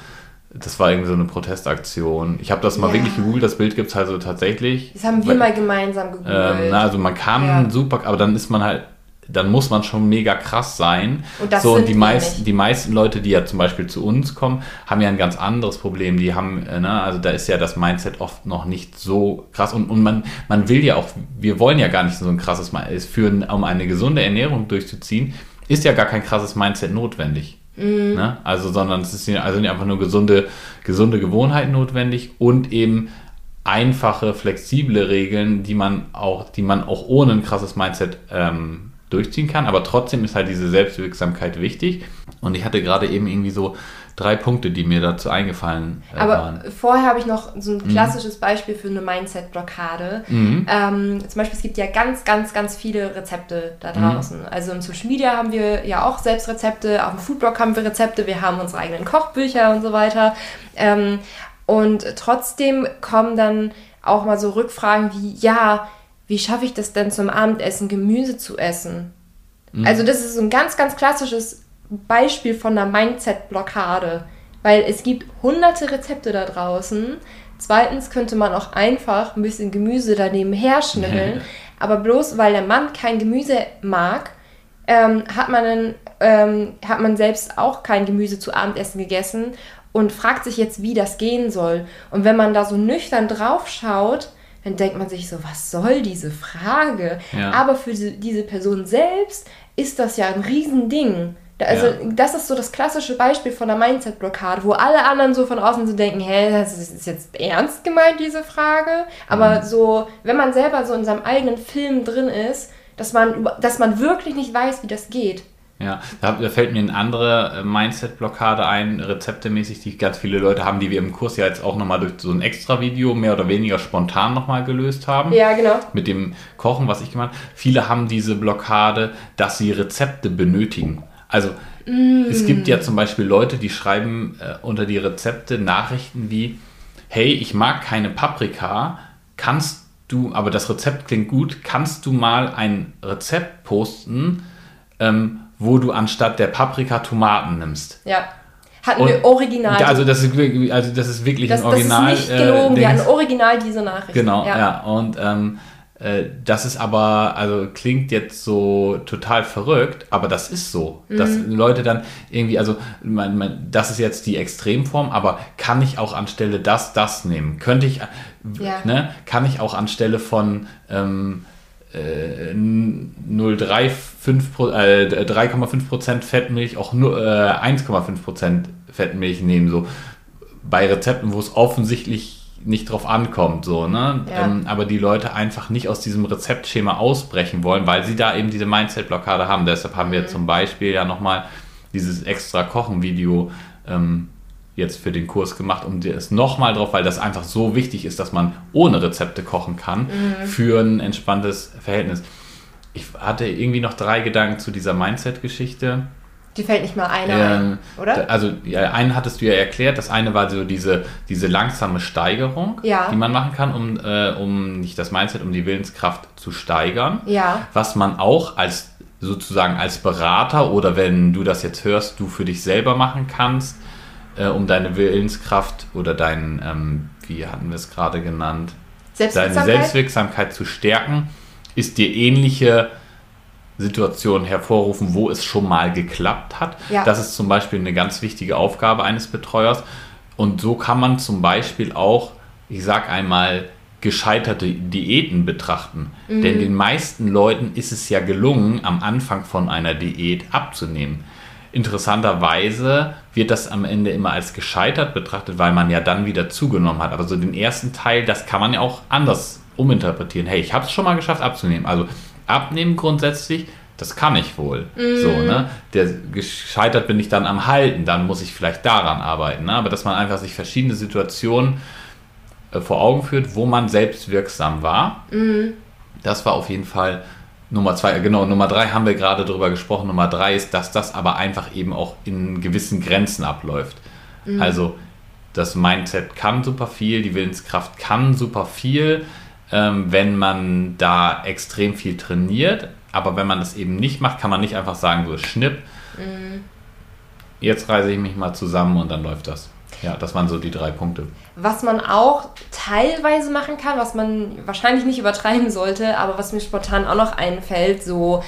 das war irgendwie so eine Protestaktion. Ich habe das mal ja. wirklich gegoogelt, das Bild gibt es also tatsächlich. Das haben wir weil, mal gemeinsam gegoogelt. Ähm, na, also man kann ja. super, aber dann ist man halt dann muss man schon mega krass sein. Und das so, und die, meisten, die meisten Leute, die ja zum Beispiel zu uns kommen, haben ja ein ganz anderes Problem. Die haben, äh, ne, also da ist ja das Mindset oft noch nicht so krass. Und, und man, man will ja auch, wir wollen ja gar nicht so ein krasses Mindset führen, um eine gesunde Ernährung durchzuziehen, ist ja gar kein krasses Mindset notwendig. Mhm. Ne? Also, sondern es ist also einfach nur gesunde, gesunde Gewohnheiten notwendig und eben einfache, flexible Regeln, die man auch, die man auch ohne ein krasses Mindset ähm, durchziehen kann, aber trotzdem ist halt diese Selbstwirksamkeit wichtig. Und ich hatte gerade eben irgendwie so drei Punkte, die mir dazu eingefallen äh, aber waren. Aber vorher habe ich noch so ein mhm. klassisches mhm. Beispiel für eine Mindset-Blockade. Mhm. Ähm, zum Beispiel, es gibt ja ganz, ganz, ganz viele Rezepte da mhm. draußen. Mhm. Also im Social Media haben wir ja auch selbst Rezepte, auf dem Foodblog haben wir Rezepte, wir haben unsere eigenen Kochbücher und so weiter. Ähm, und trotzdem kommen dann auch mal so Rückfragen wie, ja, wie schaffe ich das denn zum Abendessen Gemüse zu essen? Mhm. Also das ist ein ganz, ganz klassisches Beispiel von einer Mindset-Blockade, weil es gibt hunderte Rezepte da draußen. Zweitens könnte man auch einfach ein bisschen Gemüse daneben herschnibbeln, aber bloß weil der Mann kein Gemüse mag, ähm, hat, man einen, ähm, hat man selbst auch kein Gemüse zu Abendessen gegessen und fragt sich jetzt, wie das gehen soll. Und wenn man da so nüchtern drauf schaut, dann denkt man sich so, was soll diese Frage? Ja. Aber für diese Person selbst ist das ja ein Riesending. Also, ja. das ist so das klassische Beispiel von der Mindset-Blockade, wo alle anderen so von außen so denken, hä, das ist jetzt ernst gemeint, diese Frage. Aber mhm. so, wenn man selber so in seinem eigenen Film drin ist, dass man, dass man wirklich nicht weiß, wie das geht. Ja, da, da, fällt mir eine andere äh, Mindset-Blockade ein, rezeptemäßig, die ganz viele Leute haben, die wir im Kurs ja jetzt auch nochmal durch so ein extra Video mehr oder weniger spontan nochmal gelöst haben. Ja, genau. Mit dem Kochen, was ich gemacht habe. Viele haben diese Blockade, dass sie Rezepte benötigen. Also mm. es gibt ja zum Beispiel Leute, die schreiben äh, unter die Rezepte Nachrichten wie, hey, ich mag keine Paprika, kannst du, aber das Rezept klingt gut, kannst du mal ein Rezept posten, ähm, wo du anstatt der Paprika Tomaten nimmst. Ja. Hatten und, wir original. Also das, ist, also das ist wirklich das, ein Original. Das ist nicht gelogen, äh, wir hatten original diese Nachricht. Genau, ja. ja. Und ähm, äh, das ist aber, also klingt jetzt so total verrückt, aber das ist so. Mhm. Dass Leute dann irgendwie, also man, man, das ist jetzt die Extremform, aber kann ich auch anstelle das, das nehmen? Könnte ich, ja. ne, kann ich auch anstelle von ähm, 0,35 äh, 3,5% Fettmilch auch nur äh, 1,5% Fettmilch nehmen, so bei Rezepten, wo es offensichtlich nicht drauf ankommt, so, ne? Ja. Ähm, aber die Leute einfach nicht aus diesem Rezeptschema ausbrechen wollen, weil sie da eben diese Mindset-Blockade haben. Deshalb haben wir mhm. zum Beispiel ja nochmal dieses extra Kochen-Video ähm, jetzt für den Kurs gemacht, um dir es nochmal drauf, weil das einfach so wichtig ist, dass man ohne Rezepte kochen kann, mhm. für ein entspanntes Verhältnis. Ich hatte irgendwie noch drei Gedanken zu dieser Mindset-Geschichte. Die fällt nicht mal einer ähm, ein, oder? Also ja, einen hattest du ja erklärt. Das eine war so diese, diese langsame Steigerung, ja. die man machen kann, um, äh, um nicht das Mindset, um die Willenskraft zu steigern. Ja. Was man auch als sozusagen als Berater oder wenn du das jetzt hörst, du für dich selber machen kannst, äh, um deine Willenskraft oder dein, ähm, wie hatten wir es gerade genannt, deine Selbstwirksamkeit zu stärken, ist dir ähnliche Situationen hervorrufen, wo es schon mal geklappt hat. Ja. Das ist zum Beispiel eine ganz wichtige Aufgabe eines Betreuers. Und so kann man zum Beispiel auch, ich sag einmal, gescheiterte Diäten betrachten. Mhm. Denn den meisten Leuten ist es ja gelungen, am Anfang von einer Diät abzunehmen interessanterweise wird das am Ende immer als gescheitert betrachtet, weil man ja dann wieder zugenommen hat. Aber so den ersten Teil, das kann man ja auch anders uminterpretieren. Hey, ich habe es schon mal geschafft abzunehmen. Also abnehmen grundsätzlich, das kann ich wohl. Mm. So, ne? Der gescheitert bin ich dann am Halten, dann muss ich vielleicht daran arbeiten. Ne? Aber dass man einfach sich verschiedene Situationen äh, vor Augen führt, wo man selbst wirksam war. Mm. Das war auf jeden Fall Nummer zwei, genau, Nummer drei haben wir gerade darüber gesprochen. Nummer drei ist, dass das aber einfach eben auch in gewissen Grenzen abläuft. Mhm. Also das Mindset kann super viel, die Willenskraft kann super viel, ähm, wenn man da extrem viel trainiert. Aber wenn man das eben nicht macht, kann man nicht einfach sagen, so schnipp, mhm. jetzt reise ich mich mal zusammen und dann läuft das. Ja, das waren so die drei Punkte. Was man auch teilweise machen kann, was man wahrscheinlich nicht übertreiben sollte, aber was mir spontan auch noch einfällt, so,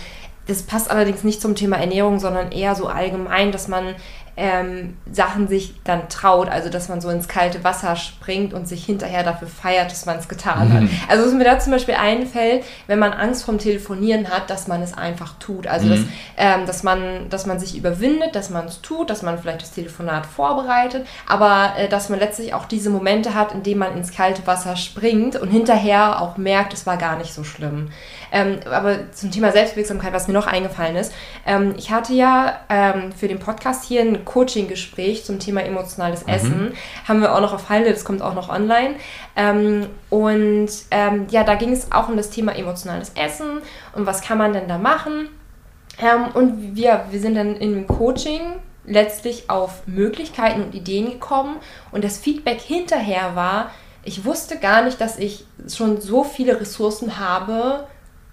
das passt allerdings nicht zum Thema Ernährung, sondern eher so allgemein, dass man ähm, Sachen sich dann traut, also dass man so ins kalte Wasser springt und sich hinterher dafür feiert, dass man es getan hat. Mhm. Also was mir da zum Beispiel einfällt, wenn man Angst vom Telefonieren hat, dass man es einfach tut. Also mhm. dass, ähm, dass, man, dass man sich überwindet, dass man es tut, dass man vielleicht das Telefonat vorbereitet, aber äh, dass man letztlich auch diese Momente hat, in denen man ins kalte Wasser springt und hinterher auch merkt, es war gar nicht so schlimm. Ähm, aber zum Thema Selbstwirksamkeit, was mir noch eingefallen ist, ähm, ich hatte ja ähm, für den Podcast hier ein Coaching-Gespräch zum Thema emotionales mhm. Essen. Haben wir auch noch auf Heile, das kommt auch noch online. Ähm, und ähm, ja, da ging es auch um das Thema emotionales Essen und was kann man denn da machen. Ähm, und wir, wir sind dann in dem Coaching letztlich auf Möglichkeiten und Ideen gekommen und das Feedback hinterher war, ich wusste gar nicht, dass ich schon so viele Ressourcen habe,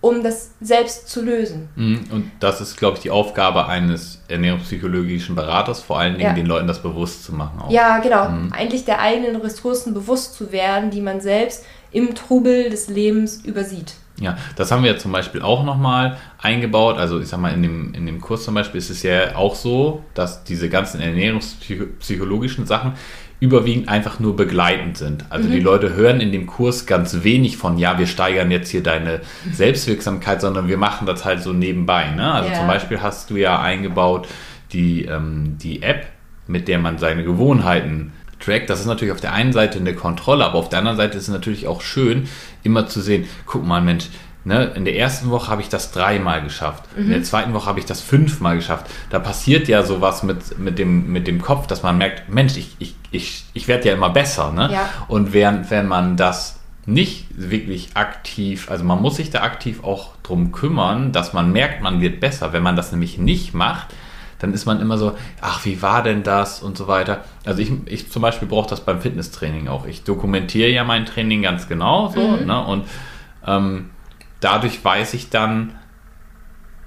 um das selbst zu lösen. Mhm. Und das ist, glaube ich, die Aufgabe eines ernährungspsychologischen Beraters, vor allen Dingen ja. den Leuten das bewusst zu machen. Auch. Ja, genau. Mhm. Eigentlich der eigenen Ressourcen bewusst zu werden, die man selbst im Trubel des Lebens übersieht. Ja, das haben wir ja zum Beispiel auch nochmal eingebaut. Also ich sag mal, in dem, in dem Kurs zum Beispiel ist es ja auch so, dass diese ganzen ernährungspsychologischen Sachen überwiegend einfach nur begleitend sind. Also mhm. die Leute hören in dem Kurs ganz wenig von, ja, wir steigern jetzt hier deine Selbstwirksamkeit, sondern wir machen das halt so nebenbei. Ne? Also yeah. zum Beispiel hast du ja eingebaut die, ähm, die App, mit der man seine Gewohnheiten trackt. Das ist natürlich auf der einen Seite eine Kontrolle, aber auf der anderen Seite ist es natürlich auch schön, immer zu sehen, guck mal, Mensch, Ne, in der ersten Woche habe ich das dreimal geschafft. Mhm. In der mhm. zweiten Woche habe ich das fünfmal geschafft. Da passiert ja sowas mit, mit, dem, mit dem Kopf, dass man merkt, Mensch, ich, ich, ich, ich werde ja immer besser. Ne? Ja. Und während, wenn man das nicht wirklich aktiv, also man muss sich da aktiv auch drum kümmern, dass man merkt, man wird besser. Wenn man das nämlich nicht macht, dann ist man immer so, ach, wie war denn das und so weiter. Also ich, ich zum Beispiel brauche das beim Fitnesstraining auch. Ich dokumentiere ja mein Training ganz genau so, mhm. ne? Und ähm, dadurch weiß ich dann,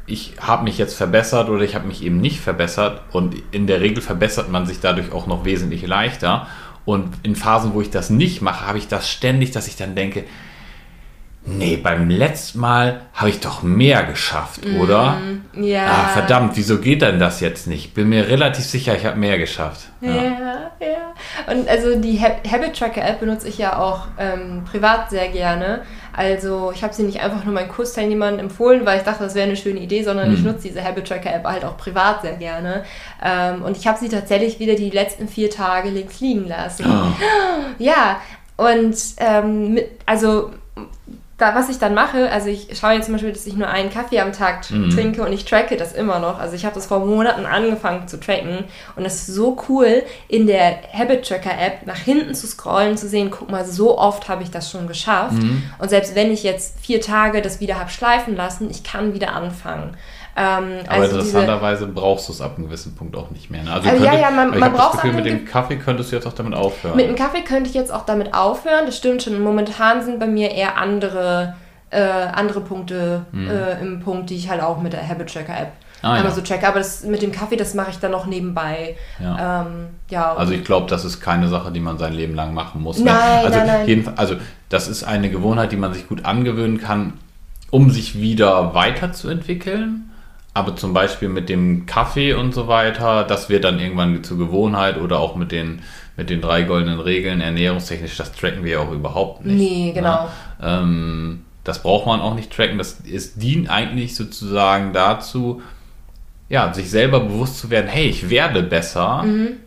ich habe mich jetzt verbessert oder ich habe mich eben nicht verbessert und in der Regel verbessert man sich dadurch auch noch wesentlich leichter. Und in Phasen, wo ich das nicht mache, habe ich das ständig, dass ich dann denke, nee, beim letzten Mal habe ich doch mehr geschafft, mm, oder? Ja. Ah, verdammt, wieso geht denn das jetzt nicht? Bin mir relativ sicher, ich habe mehr geschafft. Ja. ja, ja. Und also die Habit Tracker App benutze ich ja auch ähm, privat sehr gerne. Also ich habe sie nicht einfach nur meinen Kursteilnehmern empfohlen, weil ich dachte, das wäre eine schöne Idee, sondern mhm. ich nutze diese Habit Tracker App halt auch privat sehr gerne. Ähm, und ich habe sie tatsächlich wieder die letzten vier Tage links liegen lassen. Oh. Ja, und ähm, mit, also da, was ich dann mache, also ich schaue jetzt zum Beispiel, dass ich nur einen Kaffee am Tag mhm. trinke und ich tracke das immer noch. Also ich habe das vor Monaten angefangen zu tracken und es ist so cool, in der Habit Tracker App nach hinten zu scrollen, zu sehen, guck mal, so oft habe ich das schon geschafft. Mhm. Und selbst wenn ich jetzt vier Tage das wieder habe schleifen lassen, ich kann wieder anfangen. Ähm, Aber also interessanterweise diese, brauchst du es ab einem gewissen Punkt auch nicht mehr. Ne? Also, also könnte, ja, ja, man, man braucht das Gefühl, mit dem Kaffee könntest du jetzt auch damit aufhören. Mit dem Kaffee könnte ich jetzt auch damit aufhören, das stimmt schon. Momentan sind bei mir eher andere, äh, andere Punkte hm. äh, im Punkt, die ich halt auch mit der Habit Tracker App ah, einmal ja. so checke. Aber das mit dem Kaffee, das mache ich dann noch nebenbei. Ja. Ähm, ja also ich glaube, das ist keine Sache, die man sein Leben lang machen muss. Nein, also, nein, nein. Jedenfalls, also das ist eine Gewohnheit, die man sich gut angewöhnen kann, um sich wieder weiterzuentwickeln aber zum Beispiel mit dem Kaffee und so weiter, das wird dann irgendwann zur Gewohnheit oder auch mit den, mit den drei goldenen Regeln ernährungstechnisch, das tracken wir ja auch überhaupt nicht. Nee, ne? genau. Ne? Ähm, das braucht man auch nicht tracken. Das, es dient eigentlich sozusagen dazu, ja, sich selber bewusst zu werden, hey, ich werde besser Mhm.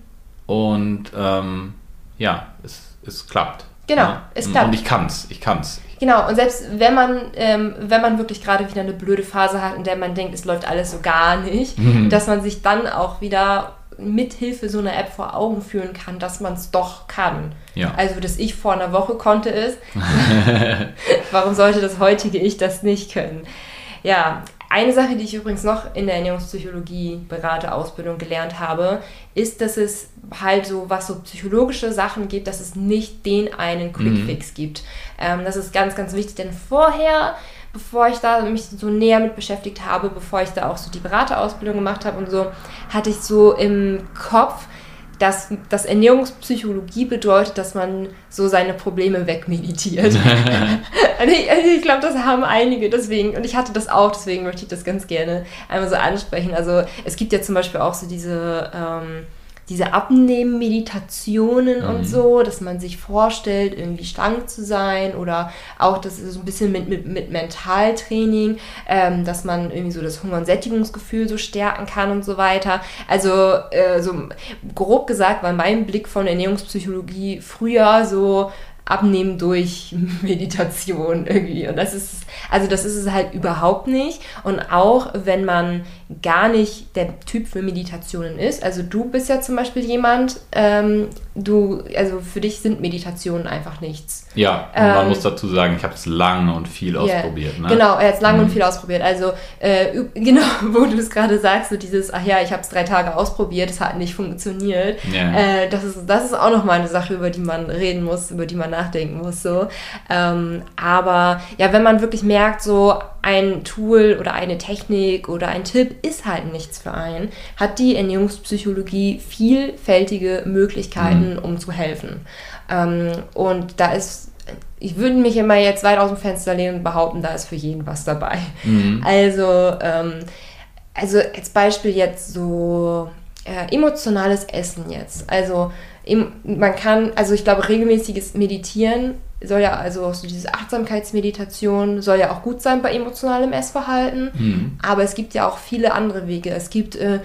und ähm, ja, es, es klappt. Genau, Ja. es klappt. Und ich kann's, ich kann's. Genau, und selbst wenn man, ähm, wenn man wirklich gerade wieder eine blöde Phase hat, in der man denkt, es läuft alles so gar nicht, dass man sich dann auch wieder mit Hilfe so einer App vor Augen führen kann, dass man es doch kann. Ja. Also, dass ich vor einer Woche konnte es. Warum sollte das heutige Ich das nicht können? Ja, eine Sache, die ich übrigens noch in der Ernährungspsychologie Beraterausbildung gelernt habe, ist, dass es halt so, was so psychologische Sachen gibt, dass es nicht den einen Quickfix gibt. Ähm, das ist ganz, ganz wichtig, denn vorher, bevor ich da mich so näher mit beschäftigt habe, bevor ich da auch so die Beraterausbildung gemacht habe und so, hatte ich so im Kopf, dass, dass Ernährungspsychologie bedeutet, dass man so seine Probleme wegmeditiert. und ich, also ich glaube, das haben einige deswegen, und ich hatte das auch, deswegen möchte ich das ganz gerne einmal so ansprechen. Also es gibt ja zum Beispiel auch so diese, ähm, diese Abnehmen-Meditationen und so, dass man sich vorstellt, irgendwie schlank zu sein oder auch das ist so ein bisschen mit, mit, mit Mentaltraining, ähm, dass man irgendwie so das Hunger- und Sättigungsgefühl so stärken kann und so weiter. Also äh, so grob gesagt war mein Blick von Ernährungspsychologie früher so abnehmen durch Meditation irgendwie. Und das ist, also das ist es halt überhaupt nicht. Und auch wenn man gar nicht der Typ für Meditationen ist, also du bist ja zum Beispiel jemand, ähm, du, also für dich sind Meditationen einfach nichts. Ja, und man Ähm, muss dazu sagen, ich habe es lange und viel Ja, ausprobiert. Ne? Genau, er hat es lange Mhm. und viel ausprobiert. Also, äh, genau, wo du es gerade sagst, so dieses, ach ja, ich habe es drei Tage ausprobiert, es hat nicht funktioniert. Ja. Äh, das, ist, das ist auch nochmal eine Sache, über die man reden muss, über die man nachdenken muss. So. Ähm, aber ja, wenn man wirklich merkt, so ein Tool oder eine Technik oder ein Tipp ist halt nichts für einen, hat die Ernährungspsychologie vielfältige Möglichkeiten, um zu helfen. Ähm, und da ist, ich würde mich immer jetzt weit aus dem Fenster lehnen und behaupten, da ist für jeden was dabei. Also, ähm, also als Beispiel jetzt so äh, emotionales Essen jetzt. Also im, man kann, also ich glaube, regelmäßiges Meditieren soll ja, also auch so diese Achtsamkeitsmeditation soll ja auch gut sein bei emotionalem Essverhalten. Aber es gibt ja auch viele andere Wege. Es gibt äh,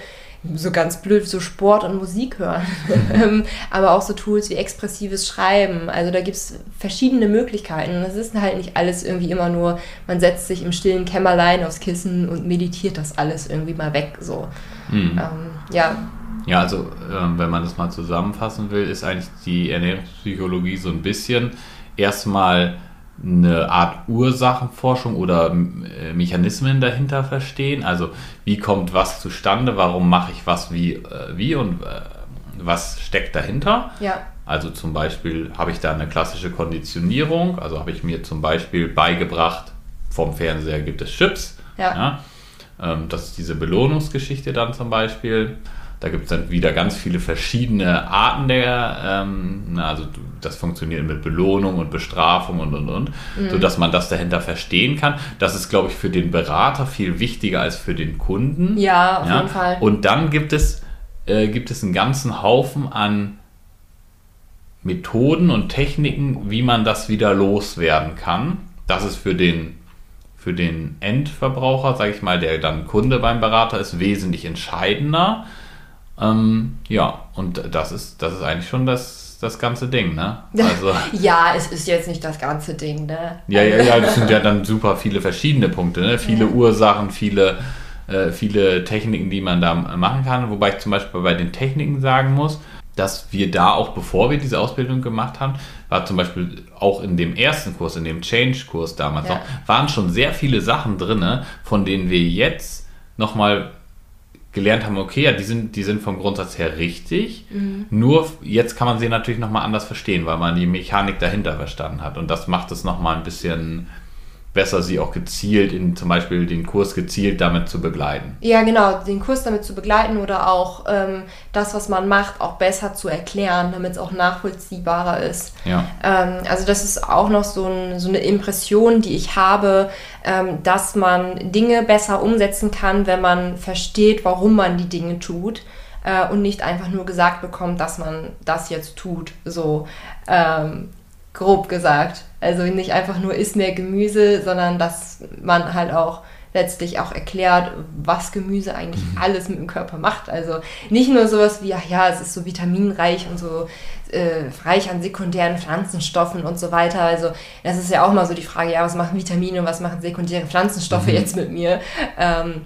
so ganz blöd so Sport und Musik hören, Ähm, aber auch so Tools wie expressives Schreiben. Also da gibt es verschiedene Möglichkeiten. Das ist halt nicht alles irgendwie immer nur, man setzt sich im stillen Kämmerlein aufs Kissen und meditiert das alles irgendwie mal weg. So. Mhm. Ähm, ja, Ja, also ähm, wenn man das mal zusammenfassen will, ist eigentlich die Ernährungspsychologie so ein bisschen erstmal eine Art Ursachenforschung oder äh, Mechanismen dahinter verstehen. Also wie kommt was zustande, warum mache ich was wie, äh, wie und äh, was steckt dahinter. ja, Also zum Beispiel habe ich da eine klassische Konditionierung, also habe ich mir zum Beispiel beigebracht, vom Fernseher gibt es Chips. Ja. Ähm, das ist diese Belohnungsgeschichte dann zum Beispiel. Da gibt es dann wieder ganz viele verschiedene Arten der, ähm, na, also das funktioniert mit Belohnung und Bestrafung und und und, sodass man das dahinter verstehen kann. Das ist, glaube ich, für den Berater viel wichtiger als für den Kunden. ja, auf jeden Fall. Und dann gibt es, äh, gibt es einen ganzen Haufen an Methoden und Techniken, wie man das wieder loswerden kann. Das ist für den, für den Endverbraucher, sage ich mal, der dann Kunde beim Berater ist, wesentlich entscheidender. Ähm, ja, und das ist, das ist eigentlich schon das, das ganze Ding, ne? Also, ja, es ist jetzt nicht das ganze Ding, ne? ja, ja, ja, das sind ja dann super viele verschiedene Punkte, ne? Viele Ja. Ursachen, viele, äh, viele Techniken, die man da machen kann. Wobei ich zum Beispiel bei den Techniken sagen muss, dass wir da auch, bevor wir diese Ausbildung gemacht haben, war zum Beispiel auch in dem ersten Kurs, in dem Change-Kurs damals Ja. noch, waren schon sehr viele Sachen drin, von denen wir jetzt nochmal gelernt haben, okay, ja, die sind, die sind vom Grundsatz her richtig. Nur jetzt kann man sie natürlich nochmal anders verstehen, weil man die Mechanik dahinter verstanden hat. Und das macht es nochmal ein bisschen besser, sie auch gezielt in zum Beispiel den Kurs gezielt damit zu begleiten. Ja, genau, den Kurs damit zu begleiten oder auch ähm, das, was man macht, auch besser zu erklären, damit es auch nachvollziehbarer ist. Ja. Ähm, also das ist auch noch so, ein, so eine Impression, die ich habe, ähm, dass man Dinge besser umsetzen kann, wenn man versteht, warum man die Dinge tut äh, und nicht einfach nur gesagt bekommt, dass man das jetzt tut. So ähm, grob gesagt. Also nicht einfach nur isst mehr Gemüse, sondern dass man halt auch letztlich auch erklärt, was Gemüse eigentlich mhm. alles mit dem Körper macht. Also nicht nur sowas wie, ach ja, es ist so vitaminreich und so äh, reich an sekundären Pflanzenstoffen und so weiter. Also das ist ja auch mal so die Frage, ja, was machen Vitamine und was machen sekundäre Pflanzenstoffe mhm. jetzt mit mir? Ähm,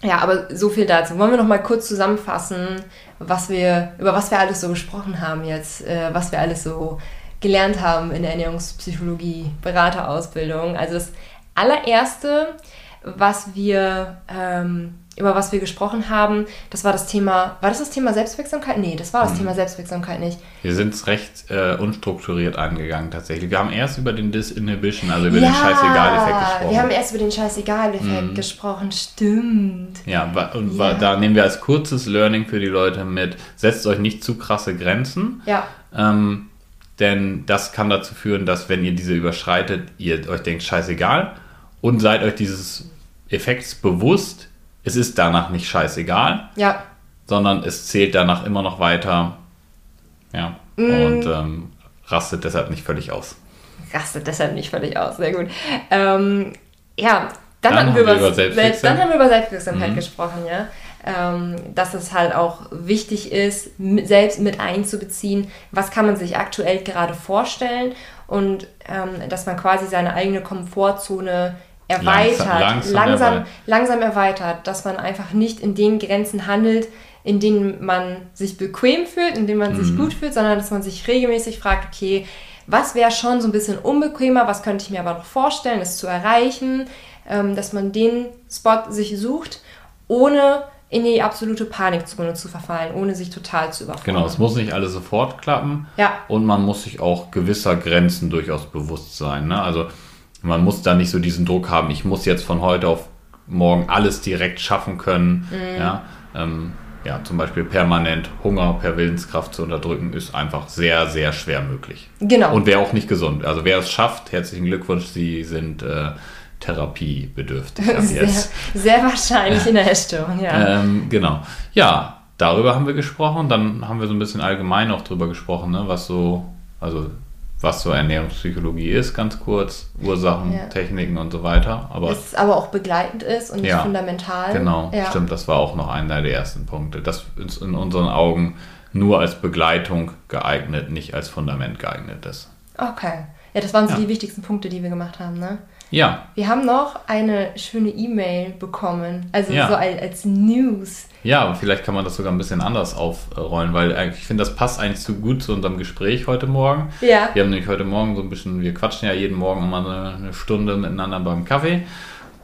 ja, aber so viel dazu. Wollen wir noch mal kurz zusammenfassen, was wir, über was wir alles so gesprochen haben jetzt, äh, was wir alles so gelernt haben in der Ernährungspsychologie, Beraterausbildung. Also das allererste, was wir ähm, über was wir gesprochen haben, das war das Thema, war das das Thema Selbstwirksamkeit? Nee, das war das hm. Thema Selbstwirksamkeit nicht. Wir sind es recht äh, unstrukturiert angegangen tatsächlich. Wir haben erst über den Disinhibition, also über ja, den Scheißegal-Effekt gesprochen. wir haben erst über den Scheißegal-Effekt hm. gesprochen, stimmt. Ja, und ja. da nehmen wir als kurzes Learning für die Leute mit, setzt euch nicht zu krasse Grenzen. Ja. Ähm, denn das kann dazu führen, dass wenn ihr diese überschreitet, ihr euch denkt, scheißegal und seid euch dieses Effekts bewusst, es ist danach nicht scheißegal, ja. sondern es zählt danach immer noch weiter. Ja. Mm. Und ähm, rastet deshalb nicht völlig aus. Rastet deshalb nicht völlig aus, sehr gut. Ähm, ja, dann, dann, haben wir über, über dann haben wir über Selbstwirksamkeit mhm. gesprochen, ja. Ähm, dass es halt auch wichtig ist, selbst mit einzubeziehen, was kann man sich aktuell gerade vorstellen und ähm, dass man quasi seine eigene Komfortzone erweitert, langsam, langsam, langsam, erweitert. langsam erweitert, dass man einfach nicht in den Grenzen handelt, in denen man sich bequem fühlt, in denen man mhm. sich gut fühlt, sondern dass man sich regelmäßig fragt, okay, was wäre schon so ein bisschen unbequemer, was könnte ich mir aber noch vorstellen, es zu erreichen, ähm, dass man den Spot sich sucht, ohne in die absolute Panikzone zu verfallen, ohne sich total zu überfordern. Genau, es muss nicht alles sofort klappen. Ja. Und man muss sich auch gewisser Grenzen durchaus bewusst sein. Ne? Also man muss da nicht so diesen Druck haben, ich muss jetzt von heute auf morgen alles direkt schaffen können. Mhm. Ja, ähm, ja, zum Beispiel permanent Hunger per Willenskraft zu unterdrücken, ist einfach sehr, sehr schwer möglich. Genau. Und wäre auch nicht gesund. Also wer es schafft, herzlichen Glückwunsch, Sie sind äh, therapiebedürftig. sehr, sehr wahrscheinlich in der Essstörung, ja. Ähm, genau. Ja, darüber haben wir gesprochen. Dann haben wir so ein bisschen allgemein auch drüber gesprochen, ne, was so, also was so Ernährungspsychologie ist, ganz kurz, Ursachen, ja. Techniken und so weiter. Aber es aber auch begleitend ist und nicht ja, fundamental. Genau, ja. stimmt, das war auch noch einer der ersten Punkte. Das ist in unseren Augen nur als Begleitung geeignet, nicht als Fundament geeignet ist. Okay. Ja, das waren so die wichtigsten Punkte, die wir gemacht haben, ne? Ja. Wir haben noch eine schöne E-Mail bekommen, also so als, als News. Ja, vielleicht kann man das sogar ein bisschen anders aufrollen, weil ich finde, das passt eigentlich so gut zu unserem Gespräch heute Morgen. Ja. Wir haben nämlich heute Morgen so ein bisschen, wir quatschen ja jeden Morgen immer eine, eine Stunde miteinander beim Kaffee.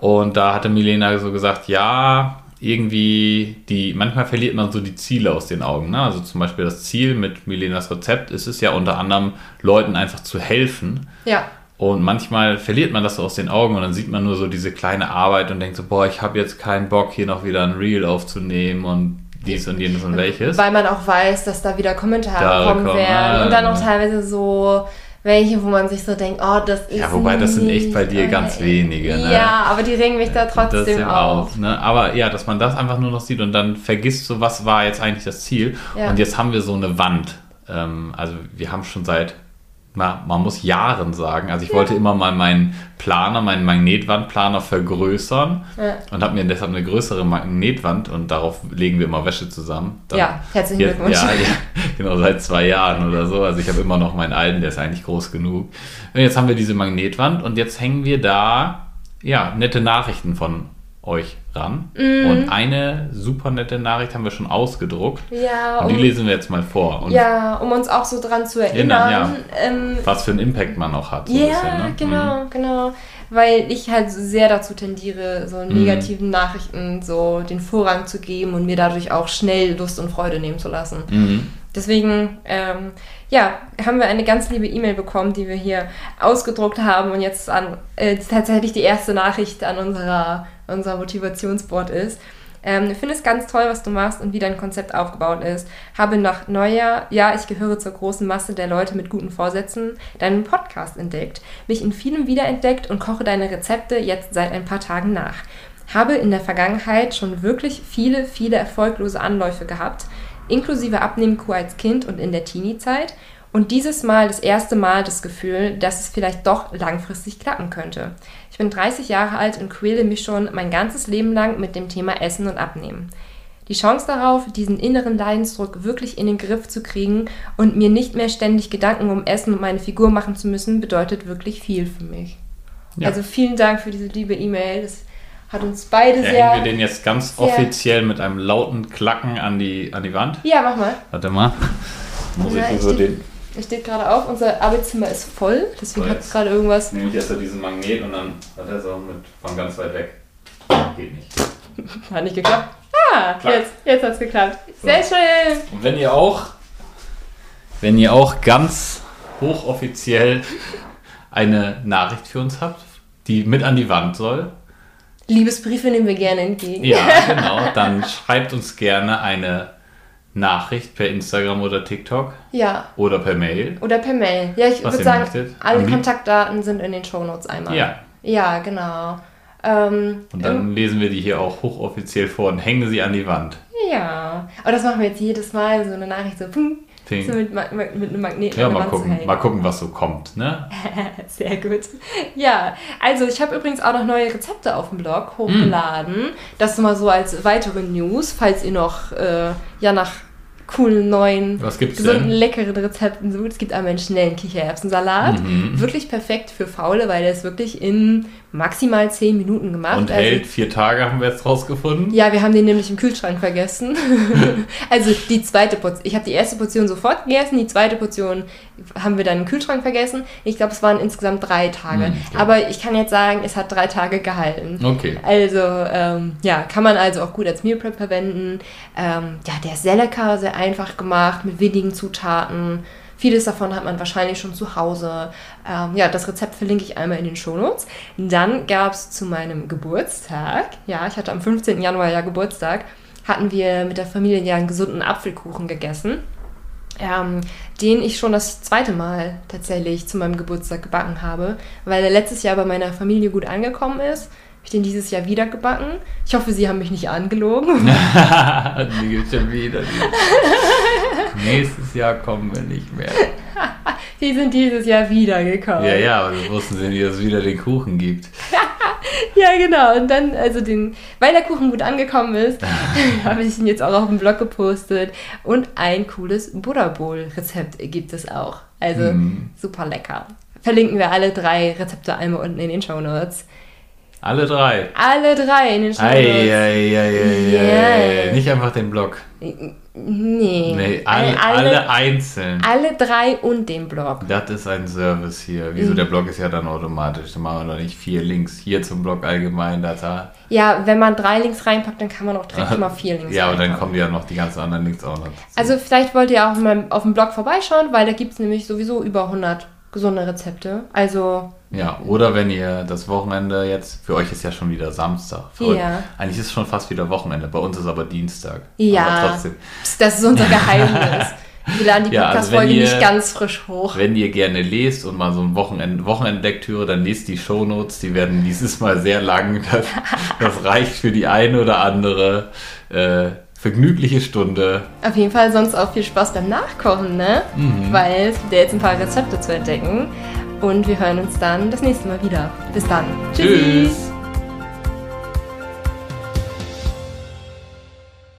Und da hatte Milena so gesagt, ja, irgendwie die, manchmal verliert man so die Ziele aus den Augen. Ne? Also zum Beispiel das Ziel mit Milenas Rezept ist es ja unter anderem, Leuten einfach zu helfen. Ja. Und manchmal verliert man das so aus den Augen und dann sieht man nur so diese kleine Arbeit und denkt so, boah, ich habe jetzt keinen Bock, hier noch wieder ein Reel aufzunehmen und dies und jenes und welches. Weil man auch weiß, dass da wieder Kommentare da kommen werden. Ah, und dann auch teilweise so welche, wo man sich so denkt, oh, das ist. Ja, wobei das sind echt bei dir ganz wenige. Ne? Ja, aber die regen mich da trotzdem auf. auf ne? Aber ja, dass man das einfach nur noch sieht und dann vergisst so, was war jetzt eigentlich das Ziel. Ja. Und jetzt haben wir so eine Wand. Ähm, also wir haben schon seit man, man muss Jahren sagen. Also ich ja. wollte immer mal meinen Planer, meinen Magnetwandplaner vergrößern ja. und habe mir deshalb eine größere Magnetwand und darauf legen wir immer Wäsche zusammen. Dann ja, herzlichen Glückwunsch. Ja, ja, genau, seit zwei Jahren oder so. Also ich habe immer noch meinen alten, der ist eigentlich groß genug. Und jetzt haben wir diese Magnetwand und jetzt hängen wir da ja, nette Nachrichten von euch ran. Mm. Und eine super nette Nachricht haben wir schon ausgedruckt. Ja. Und die um, lesen wir jetzt mal vor. Und ja, um uns auch so dran zu erinnern. Ja, ähm, was für einen Impact man auch hat. So ja, bisschen, ne? genau, mhm. genau. Weil ich halt sehr dazu tendiere, so mhm. negativen mm. Nachrichten so den Vorrang zu geben und mir dadurch auch schnell Lust und Freude nehmen zu lassen. Mhm. Deswegen, ähm, ja, haben wir eine ganz liebe E-Mail bekommen, die wir hier ausgedruckt haben und jetzt an äh, tatsächlich die erste Nachricht an unserer, unser Motivationsboard ist. Ähm, finde es ganz toll, was du machst und wie dein Konzept aufgebaut ist. Habe nach Neujahr, ja, ich gehöre zur großen Masse der Leute mit guten Vorsätzen, deinen Podcast entdeckt, mich in vielem wiederentdeckt und koche deine Rezepte jetzt seit ein paar Tagen nach. Habe in der Vergangenheit schon wirklich viele, viele erfolglose Anläufe gehabt, inklusive Abnehmkur als Kind und in der Teenie-Zeit. Und dieses Mal das erste Mal das Gefühl, dass es vielleicht doch langfristig klappen könnte. Ich bin 30 Jahre alt und quäle mich schon mein ganzes Leben lang mit dem Thema Essen und Abnehmen. Die Chance darauf, diesen inneren Leidensdruck wirklich in den Griff zu kriegen und mir nicht mehr ständig Gedanken um Essen und meine Figur machen zu müssen, bedeutet wirklich viel für mich. Ja. Also vielen Dank für diese liebe E-Mail. Das hat uns beide Ja, sehr. hängen wir den jetzt ganz offiziell mit einem lauten Klacken an die, an die Wand? ja, mach mal. Warte mal. Muss Ja, ich ich über steht- den. Es steht gerade auf, unser Arbeitszimmer ist voll, deswegen hat es gerade irgendwas. Nehme ich erst so diesen Magnet und dann hat er so mit von ganz weit weg. Geht nicht. Hat nicht geklappt. Ah, Klack. jetzt, jetzt hat es geklappt. Sehr schön. Und wenn ihr auch, wenn ihr auch ganz hochoffiziell eine Nachricht für uns habt, die mit an die Wand soll, Liebesbriefe nehmen wir gerne entgegen. ja, genau, dann schreibt uns gerne eine Nachricht per Instagram oder TikTok Ja. oder per Mail. Oder per Mail. Ja, ich würde sagen, möchtet. alle Am Kontaktdaten sind in den Shownotes einmal. Ja. Ja, genau. Ähm, Und dann lesen wir die hier auch hochoffiziell vor und hängen sie an die Wand. Ja. Aber das machen wir jetzt jedes Mal, so eine Nachricht so, ping, Ping. so mit, Ma- mit einem Magneten Ja, mal gucken, mal gucken, was so kommt, ne? Sehr gut. Ja, also ich habe übrigens auch noch neue Rezepte auf dem Blog hochgeladen. Das mal so als weitere News, falls ihr noch äh, ja nach coolen neuen Was gibt's gesunden, denn? leckeren Rezepten sucht. Es gibt einmal einen schnellen Kichererbsensalat. Mhm. Wirklich perfekt für Faule, weil der ist wirklich in maximal 10 Minuten gemacht. Und Also- hält vier Tage, haben wir jetzt rausgefunden. ja, wir haben den nämlich im Kühlschrank vergessen. also die zweite Portion. Ich habe die erste Portion sofort gegessen, die zweite Portion haben wir dann im Kühlschrank vergessen. Ich glaube, es waren insgesamt drei Tage. Hm, okay. Aber ich kann jetzt sagen, es hat drei Tage gehalten. Okay. Also, ähm, ja, kann man also auch gut als Meal Prep verwenden. Ähm, ja, der ist sehr lecker, sehr einfach gemacht, mit wenigen Zutaten. Vieles davon hat man wahrscheinlich schon zu Hause. Ähm, ja, das Rezept verlinke ich einmal in den Shownotes. Dann gab es zu meinem Geburtstag, ja, ich hatte am 15. Januar ja Geburtstag, hatten wir mit der Familie ja einen gesunden Apfelkuchen gegessen ähm, den ich schon das zweite Mal tatsächlich zu meinem Geburtstag gebacken habe, weil er letztes Jahr bei meiner Familie gut angekommen ist. Habe ich den dieses Jahr wieder gebacken. Ich hoffe, Sie haben mich nicht angelogen. die gibt's schon wieder. Nächstes Jahr kommen wir nicht mehr. Die sind dieses Jahr wieder gekommen. Ja, ja, aber wir wussten sie nicht, dass es wieder den Kuchen gibt. Ja, genau. Und dann, also den, weil der Kuchen gut angekommen ist, habe ich ihn jetzt auch auf dem Blog gepostet. Und ein cooles Buddha Bowl Rezept gibt es auch. Also Mm. super lecker. Verlinken wir alle drei Rezepte einmal unten in den Show Notes. Alle drei. Alle drei in den Show Notes. Eieieiei. Yeah. Nicht einfach den Blog. Nee. Nee, alle, alle, einzeln. alle drei und den Blog. Das ist ein Service hier. Mhm. Wieso? Der Blog ist ja dann automatisch. Da machen wir doch nicht vier Links. Hier zum Blog allgemein, da, da. Ja, wenn man drei Links reinpackt, dann kann man auch direkt mal vier Links Ja, aber dann kommen ja noch die ganzen anderen Links auch noch. dazu. Also vielleicht wollt ihr auch mal auf dem Blog vorbeischauen, weil da gibt es nämlich sowieso über 100 gesunde Rezepte. Also, Ja, oder wenn ihr das Wochenende jetzt, für euch ist ja schon wieder Samstag. Für euch- Ja. Eigentlich ist es schon fast wieder Wochenende, bei uns ist aber Dienstag. Ja. Aber trotzdem. das ist unser Geheimnis. Wir laden die Ja, also Podcast-Folge ihr- nicht ganz frisch hoch. Wenn ihr gerne lest und mal so ein Wochenend, Wochenendlektüre, dann lest die Shownotes, die werden dieses Mal sehr lang. Das, das reicht für die eine oder andere äh, vergnügliche Stunde. Auf jeden Fall sonst auch viel Spaß beim Nachkochen, ne? Mhm. Weil es gibt ja jetzt ein paar Rezepte zu entdecken. Und wir hören uns dann das nächste Mal wieder. Bis dann. Tschüss.